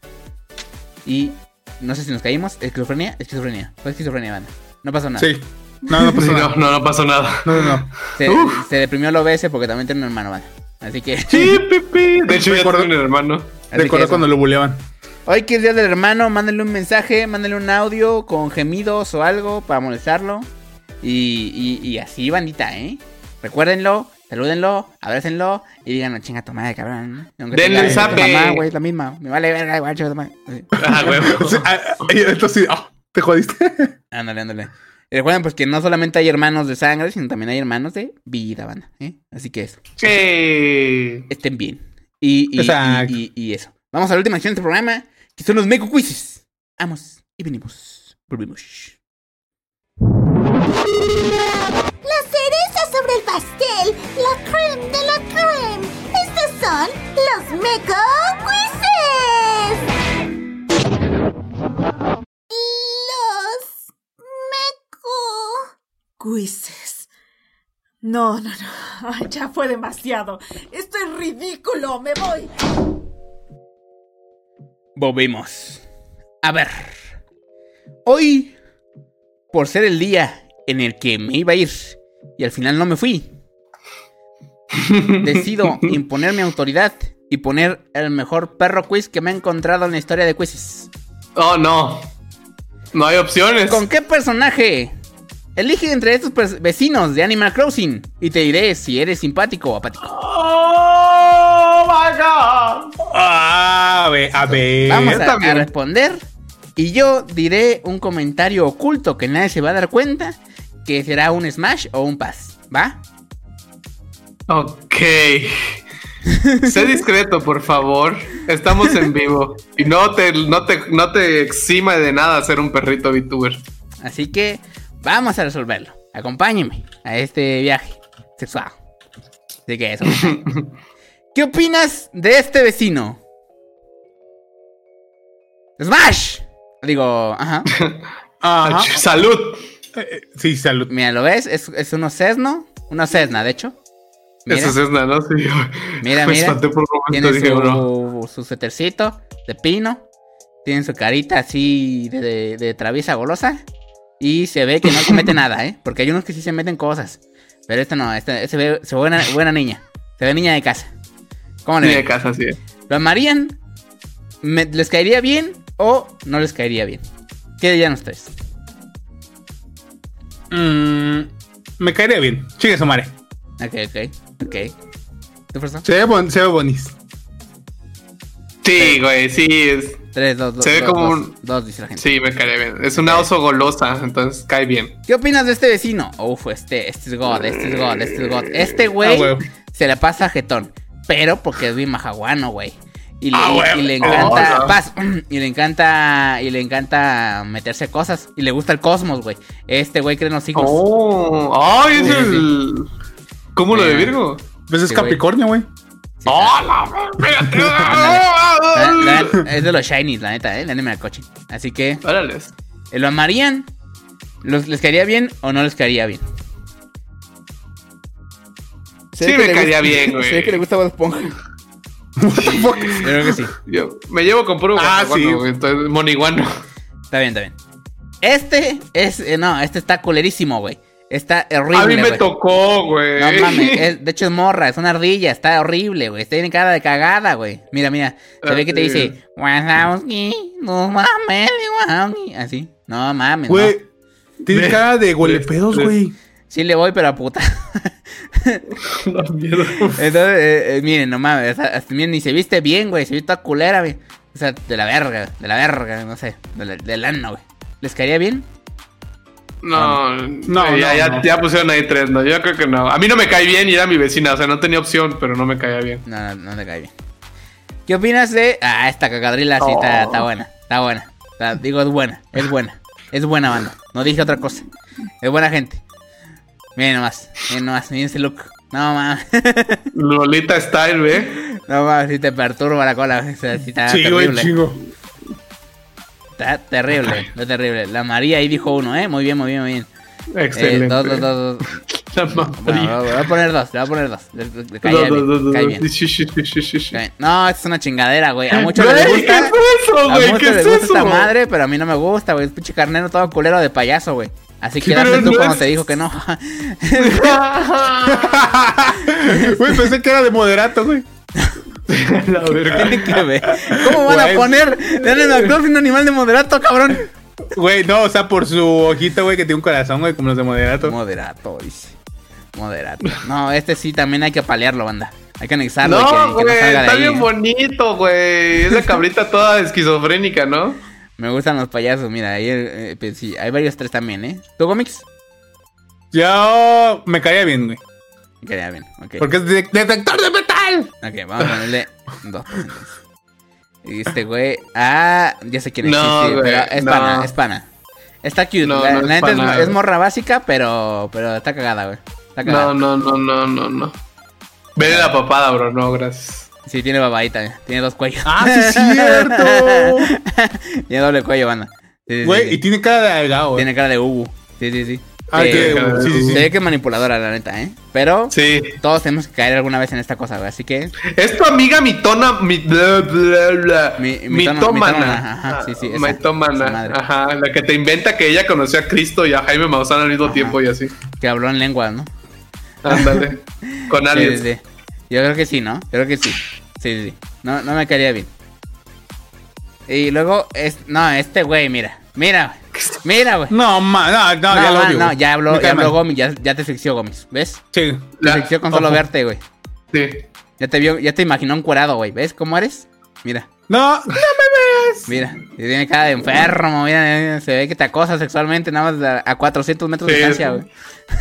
Y no sé si nos caímos. ¿Esquizofrenia? Esquizofrenia. Fue esquizofrenia, banda. No pasó nada. Sí. No, no pasó *laughs* nada. no, no pasó nada. No, no, no. Se, deprimió el OBS porque también tiene un hermano, banda. Así que. Sí. *laughs* De hecho, ya tengo un hermano. Recuerdo cuando lo buleaban. Hoy que es día del hermano, mándenle un mensaje, mándenle un audio con gemidos o algo para molestarlo. Y, y, y así, bandita, ¿eh? Recuérdenlo, salúdenlo, abrácenlo y díganlo, chinga tu madre, cabrón. Denle el zape. mamá, güey, es la misma. Me vale verga, igual, chica tu madre. Ah. *laughs* Sí, ah, ah, entonces, ah, te jodiste. *laughs* Ándale, ándale. Y recuerden pues que no solamente hay hermanos de sangre, sino también hay hermanos de vida, banda, ¿eh? Así que eso, Sí. estén bien. Y, y, Exacto. y, y- y eso. Vamos a la última sección de este programa, que son los Meco Quizzes. Vamos y venimos. Volvemos. La cereza sobre el pastel, creme de la creme. Estos son los Meco Quizzes. Los Meco. Quizzes. No, no, no. Ya fue demasiado. Esto es ridículo. Me voy. Volvimos. A ver. Hoy, por ser el día en el que me iba a ir y al final no me fui, decido *laughs* imponer mi autoridad y poner el mejor perro quiz que me he encontrado en la historia de quizzes. Oh, no. No hay opciones. ¿Con qué personaje? Elige entre estos vecinos de Animal Crossing y te diré si eres simpático o apático. Oh my god. Ah, a ver, a ver. Vamos a responder y yo diré un comentario oculto que nadie se va a dar cuenta que será un smash o un pass, ¿va? Ok. sé discreto, por favor. Estamos en vivo. Y no te, no te, no te exima de nada ser un perrito VTuber. Así que vamos a resolverlo. Acompáñenme a este viaje sexual. Así que eso. *laughs* ¿Qué opinas de este vecino? ¡Smash! Digo, ajá. Ah, *laughs* Ajá. Salud. eh, sí, salud. Mira, ¿lo ves? Es, es uno Cessno. Uno Cessna, de hecho. Mira, Eso es Cessna, ¿no? Sí. Mira, *laughs* Me mira. espanté por un momento. tiene Dije, bro. su, su suétercito de pino. Tiene su carita así de, de, de traviesa golosa. Y se ve que no se mete *laughs* nada, ¿eh? Porque hay unos que sí se meten cosas. Pero este no, este, se ve, se ve buena, buena niña. Se ve niña de casa. ¿Cómo le Ni de casa, sí. ¿Lo amarían? ¿Me- ¿Les caería bien o no les caería bien? ¿Qué dirían ustedes? Mm, me caería bien. Chingue su madre. Ok, ok, ok. ¿Tú? Se ve, bon- se ve bonis. Sí, güey, sí. Es, 3, 2, 2. Se ve como un- 2, dice la gente. sí, me cae bien. Es una oso golosa, entonces cae bien. ¿Qué opinas de este vecino? Uf, este, este es God, este es God, este es God. Este Ah, güey se le pasa a jetón, pero porque es bien majaguano, güey. Y le, Ah, huevo. y le encanta, Oh, no. paz, *clears throat* y le encanta, y le encanta meterse cosas, y le gusta el cosmos, güey. Este güey cree en los hijos. Oh, ay, es Sí, el. ¿Cúmulo de Eh, Virgo? Pues es. Capricornio, güey. Sí, ¡Oh, la *laughs* la- la- es de los shinies, la neta, eh, el anime del coche. Así que, Órales. ¿lo amarían? ¿Los, ¿Les caería bien o no les caería bien? Sí me le caería bien, *laughs* güey. Ve que le gusta Bob *laughs* Esponja. Creo que sí. Yo me llevo con puro Ah, sí. moniguano. Está bien, está bien. Este es. eh, no, este está culerísimo, güey. Está horrible. A mí me tocó, güey. No mames, *laughs* es- de hecho es morra, es una ardilla, está horrible, güey. Tiene cara de cagada, güey. Mira, mira. Se ve que te dice, Wazowski, no mames, Wazowski. Así. No mames, no. Güey. Tiene De- cara de de- golepedos, de- güey. Sí le voy, pero a puta. *laughs* La mierda. Entonces, eh, eh, miren, no mames. miren, ni se viste bien, güey. Se viste toda culera, güey. O sea, de la verga, de la verga, no sé. de la- Del ano, güey. ¿Les caería bien? No, No, ya, no, ya, no. ya pusieron ahí tres, no, yo creo que no. A mí no me cae bien y era mi vecina, o sea, no tenía opción, pero no me caía bien. No, no, no te cae bien. ¿Qué opinas de.? Ah, esta cagadrila sí está, Oh. está buena. Está buena. Está- digo, es buena. Es buena. Es buena banda. No dije otra cosa. Es buena gente. Miren nomás. Miren nomás. Miren ese look. No mames. Lolita Style, ¿ve? No mames. Si te perturba la cola. O sea, sí está Sí, güey, terrible. chingo. Está terrible. Está terrible. La María ahí dijo uno, ¿eh? Muy bien, muy bien, muy bien. Eh, Excelente. dos, dos, dos, dos. *laughs* La No, María. le voy a poner dos. Le voy a poner dos. Le, le- le cae Dos, bien. cae cae. No, esto es una chingadera, güey. A muchos Güey, les ¿Qué gusta. es eso, A güey? muchos ¿Qué les es gusta esta madre, pero a mí no me gusta, güey. Es pinche carnero todo culero de payaso, güey. Así que tú no cuando es- te dijo que no. *laughs* Güey, pensé que era de moderato, güey. *laughs* *laughs* La verga. Tiene que ver. ¿Cómo van a poner Daniel McClough un animal de moderato, cabrón? Güey, no, o sea, por su ojito, güey, que tiene un corazón, güey, como los de moderato. Moderato, dice. Moderato. No, este sí también hay que palearlo, banda. Hay que anexarlo. No, que, que no güey, está ahí, bien bonito, güey. Es la cabrita toda esquizofrénica, ¿no? Me gustan los payasos, mira. Ahí, eh, pues sí, hay varios tres también, ¿eh? ¿Tu cómics? Yo me caía bien, güey. Quería bien, ok. Porque es de- detector de Ok, vamos a ponerle dos. Y este güey. Ah, ya sé quién es. No, sí, sí, güey, pero es no. pana, es pana. Está cute. No, la la neta es, pana, es güey. morra básica, pero, pero está cagada, güey. Está cagada. No, no, no, no, no, no. Vele la papada, bro. No, gracias. Sí, tiene babadita, eh. tiene dos cuellos. Ah, sí, es cierto. *laughs* tiene doble cuello, banda. Sí, sí, Güey, sí. y tiene cara de algado, güey. Tiene cara de Ubu. Sí, sí, sí. Ah, Sí, sí, sí, sí. Ve que es manipuladora, la neta, ¿eh? Pero Sí. todos tenemos que caer alguna vez en esta cosa, güey. Así que. Es tu amiga mitona. Mi, bla, bla, bla. Mi- mitona- mitómana. mitómana, ajá, sí, sí, esa. Mitómana, Esa madre. Ajá. La que te inventa que ella conoció a Cristo y a Jaime Maussan al mismo tiempo y así. Que habló en lenguas, ¿no? Ándale. *laughs* Con Sí, sí, sí. Yo creo que sí, ¿no? Yo creo que sí. Sí, sí, sí. No, no me caería bien. Y luego, es, no, este güey, mira. Mira, güey. Mira, güey. No, ma, no, no, No, ya lo odio. no, ya habló, ya habló. Gomis, ya, ya te asfixió Gomis, ¿ves? Sí. Te La- asfixió con solo ojo. verte, güey. Sí. Ya te vio, ya te imaginó encuerado, güey. ¿Ves cómo eres? Mira, No, no me ves. mira. Y Tiene cara de enfermo, mira, mira, Se ve que te acosa sexualmente nada más a, a 400 metros de distancia, güey.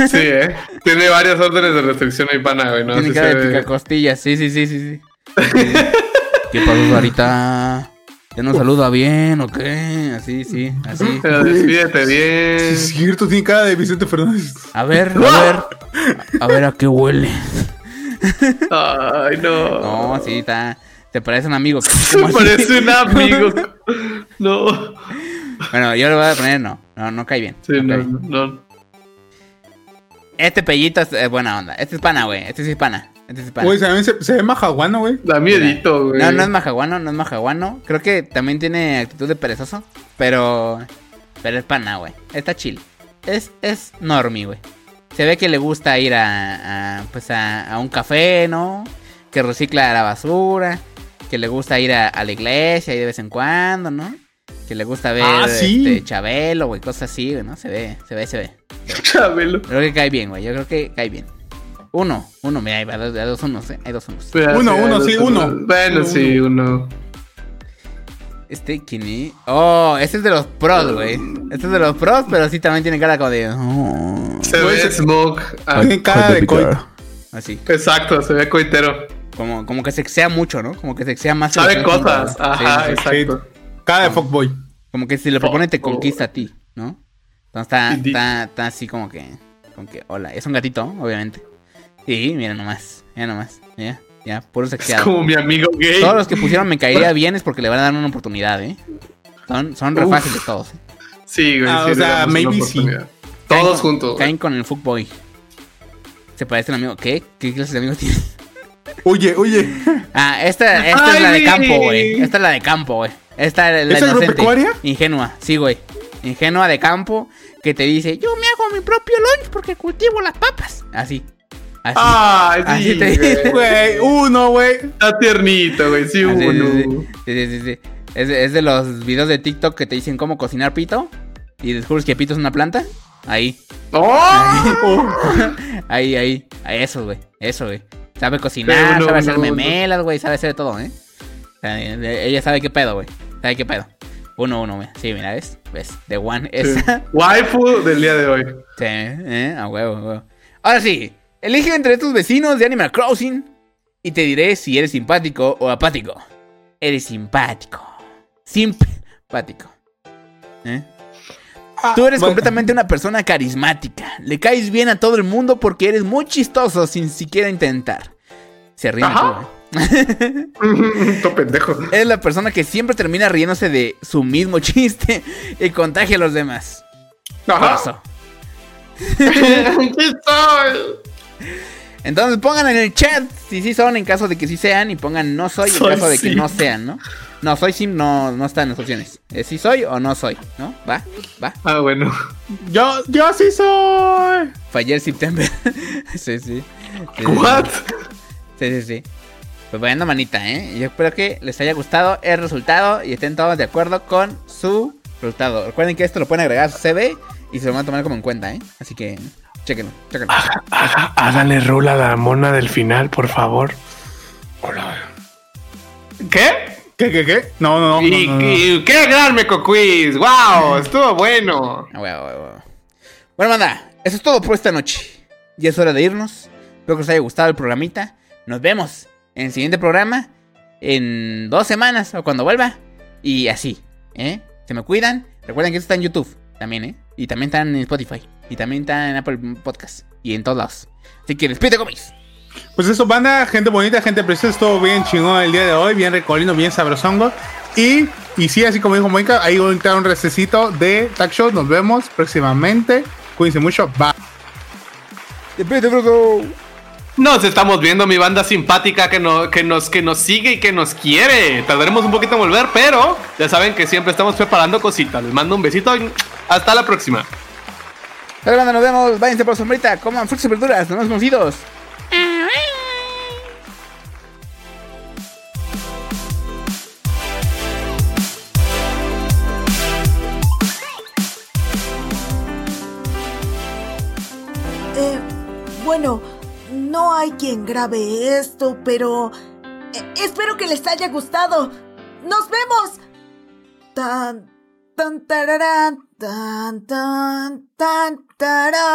Sí, eh. Tiene varias órdenes de restricción ahí, pana, güey. ¿no? Tiene cara de picacostillas. Sí, sí, sí, sí, sí. Sí. *laughs* ¿Qué pasó, Sarita? ¿Ya nos saluda bien o qué? Así, sí, así. Pero despídete Sí, bien. es cierto, tiene cara de Vicente Fernández. A ver, a ver. A ver a qué huele. Ay, no. No, sí, está. Te parece un amigo. *laughs* Se ¿Cómo así? parece un amigo. No. Bueno, yo le voy a poner no. No, no cae bien. Sí, no no, no. Este pellito es eh, buena onda. Este es pana, güey. Este sí es pana. Pana. Güey, se, se, se ve majaguano, güey. Da miedito, güey. No, no es majaguano, no es majaguano. Creo que también tiene actitud de perezoso. Pero. Pero es pana, güey. Está chill. Es, es normie, güey. Se ve que le gusta ir a. a, pues a, a un café, ¿no? Que recicla la basura. Que le gusta ir a, a la iglesia ahí de vez en cuando, ¿no? Que le gusta ver Ah, sí. este, Chabelo, güey, cosas así, güey, ¿no? Se ve, se ve, se ve. *laughs* Chabelo. Creo que cae bien, güey. Yo creo que cae bien. Uno, uno, mira, hay dos, hay dos unos, ¿eh? Hay dos unos. Pero Uno, sí, uno, sí, uno. Bueno, Uno, sí, uno. Este, ¿quién es? Oh, este es de los pros, güey. Este es de los pros, pero sí también tiene cara como de. oh, Se ve smoke. Ah, Tiene cara de coito. así. exacto, se ve coitero. Como, como que sexea mucho, ¿no? Como que sexea más. Sabe cosas. Ajá, Sí, sí, sí. exacto. Cara de fuckboy. Como que si le propone te conquista a ti, ¿no? Entonces está, está, está así como que. Como que, hola. Es un gatito, obviamente. Sí, mira nomás. Mira nomás. Ya, ya, puro Es sexeado. como mi amigo gay. Todos los que pusieron me caería *laughs* bien es porque le van a dar una oportunidad, ¿eh? Son, son re Uf. fáciles todos. ¿eh? Sí, güey. Ah, sí, o sea, maybe sí. Caen Todos con- juntos. Caen con el fuckboy. Se parece al amigo. ¿Qué? ¿Qué clase de amigo tienes? Oye, oye. *laughs* Ah, esta, esta es la de campo, güey. Esta es la de campo, güey. Esta es la ¿Es agropecuaria? Ingenua, sí, güey. Ingenua de campo que te dice, yo me hago mi propio lunch porque cultivo las papas. Así. Así. Ay, Así sí, te güey. dice. *laughs* Güey, uno, güey. Está tiernito, güey. Sí, Así, uno. sí, sí, sí, sí, sí. Es, de- es de los videos de TikTok que te dicen cómo cocinar pito. Y descubres que pito es una planta. Ahí. ¡Oh! *laughs* Ahí, ahí. ahí, Eso, güey. Eso, güey. Sabe cocinar, no, sabe hacer no, memelas, güey. Sabe hacer de todo, ¿eh? O sea, ella sabe qué pedo, güey. Sabe qué pedo. Uno, uno, güey. Sí, mira, ¿ves? ¿Ves? The One. Esa. Waifu del día de hoy. Sí, ¿eh? A huevo, a huevo. Ahora sí. Elige entre tus vecinos de Animal Crossing. Y te diré si eres simpático o apático. Eres simpático. Simpático. ¿Eh? Tú eres Ah, bueno. completamente una persona carismática. Le caes bien a todo el mundo porque eres muy chistoso sin siquiera intentar. Se ríe Ajá. Todo *laughs* pendejo. Es la persona que siempre termina riéndose de su mismo chiste y contagia a los demás. Por Ajá. eso. *laughs* ¿Qué? Entonces pongan en el chat si sí son en caso de que sí sean y pongan no soy en caso de que no sean, ¿no? No, soy sim no, no está en las opciones. Es si soy o no soy, ¿no? Va, va. Ah, bueno. Yo, yo sí soy. Fallé el September. *laughs* sí, sí. Sí, ¿What? Sí, sí, sí. Pues bueno, manita, ¿eh? Yo espero que les haya gustado el resultado y estén todos de acuerdo con su resultado. Recuerden que esto lo pueden agregar a su CV y se lo van a tomar como en cuenta, ¿eh? Así que, chéquenlo, chéquenlo. Haga- Hágale rol a la mona del final, por favor. Hola. ¿Qué? ¿Qué, qué, qué? No, no, no. y, no, no, no. y- ¡Qué gran meco quiz! ¡Wow! *laughs* Estuvo bueno. Ah. Bueno, manda, eso es todo por esta noche. Ya es hora de irnos. Espero que os haya gustado el programita. Nos vemos en el siguiente programa. En dos semanas o cuando vuelva. Y así, ¿eh? Se me cuidan. Recuerden que esto está en YouTube también, ¿eh? Y también está en Spotify. Y también está en Apple Podcast. Y en todos lados. Así que despídete, comis. Pues eso, banda, gente bonita, gente preciosa, estuvo bien chingón el día de hoy, bien recolino, bien sabrosongo. Y, y sí, así como dijo Mónica, ahí voy a entrar un recesito de Tag Show. Nos vemos próximamente. Cuídense mucho. Bye. Despídete, Frodo. Nos estamos viendo, mi banda simpática que, no- que, nos, que nos sigue y que nos quiere. Tardaremos un poquito en volver, pero ya saben que siempre estamos preparando cositas. Les mando un besito y hasta la próxima. Pero nos vemos. Váyanse por sombrita. Coman frutas y verduras. Nos vemos conocidos. Eh, bueno, no hay quien grabe esto, pero eh, espero que les haya gustado. ¡Nos vemos! Tan, tan, tararán, tan, tan, tan. Ta-da!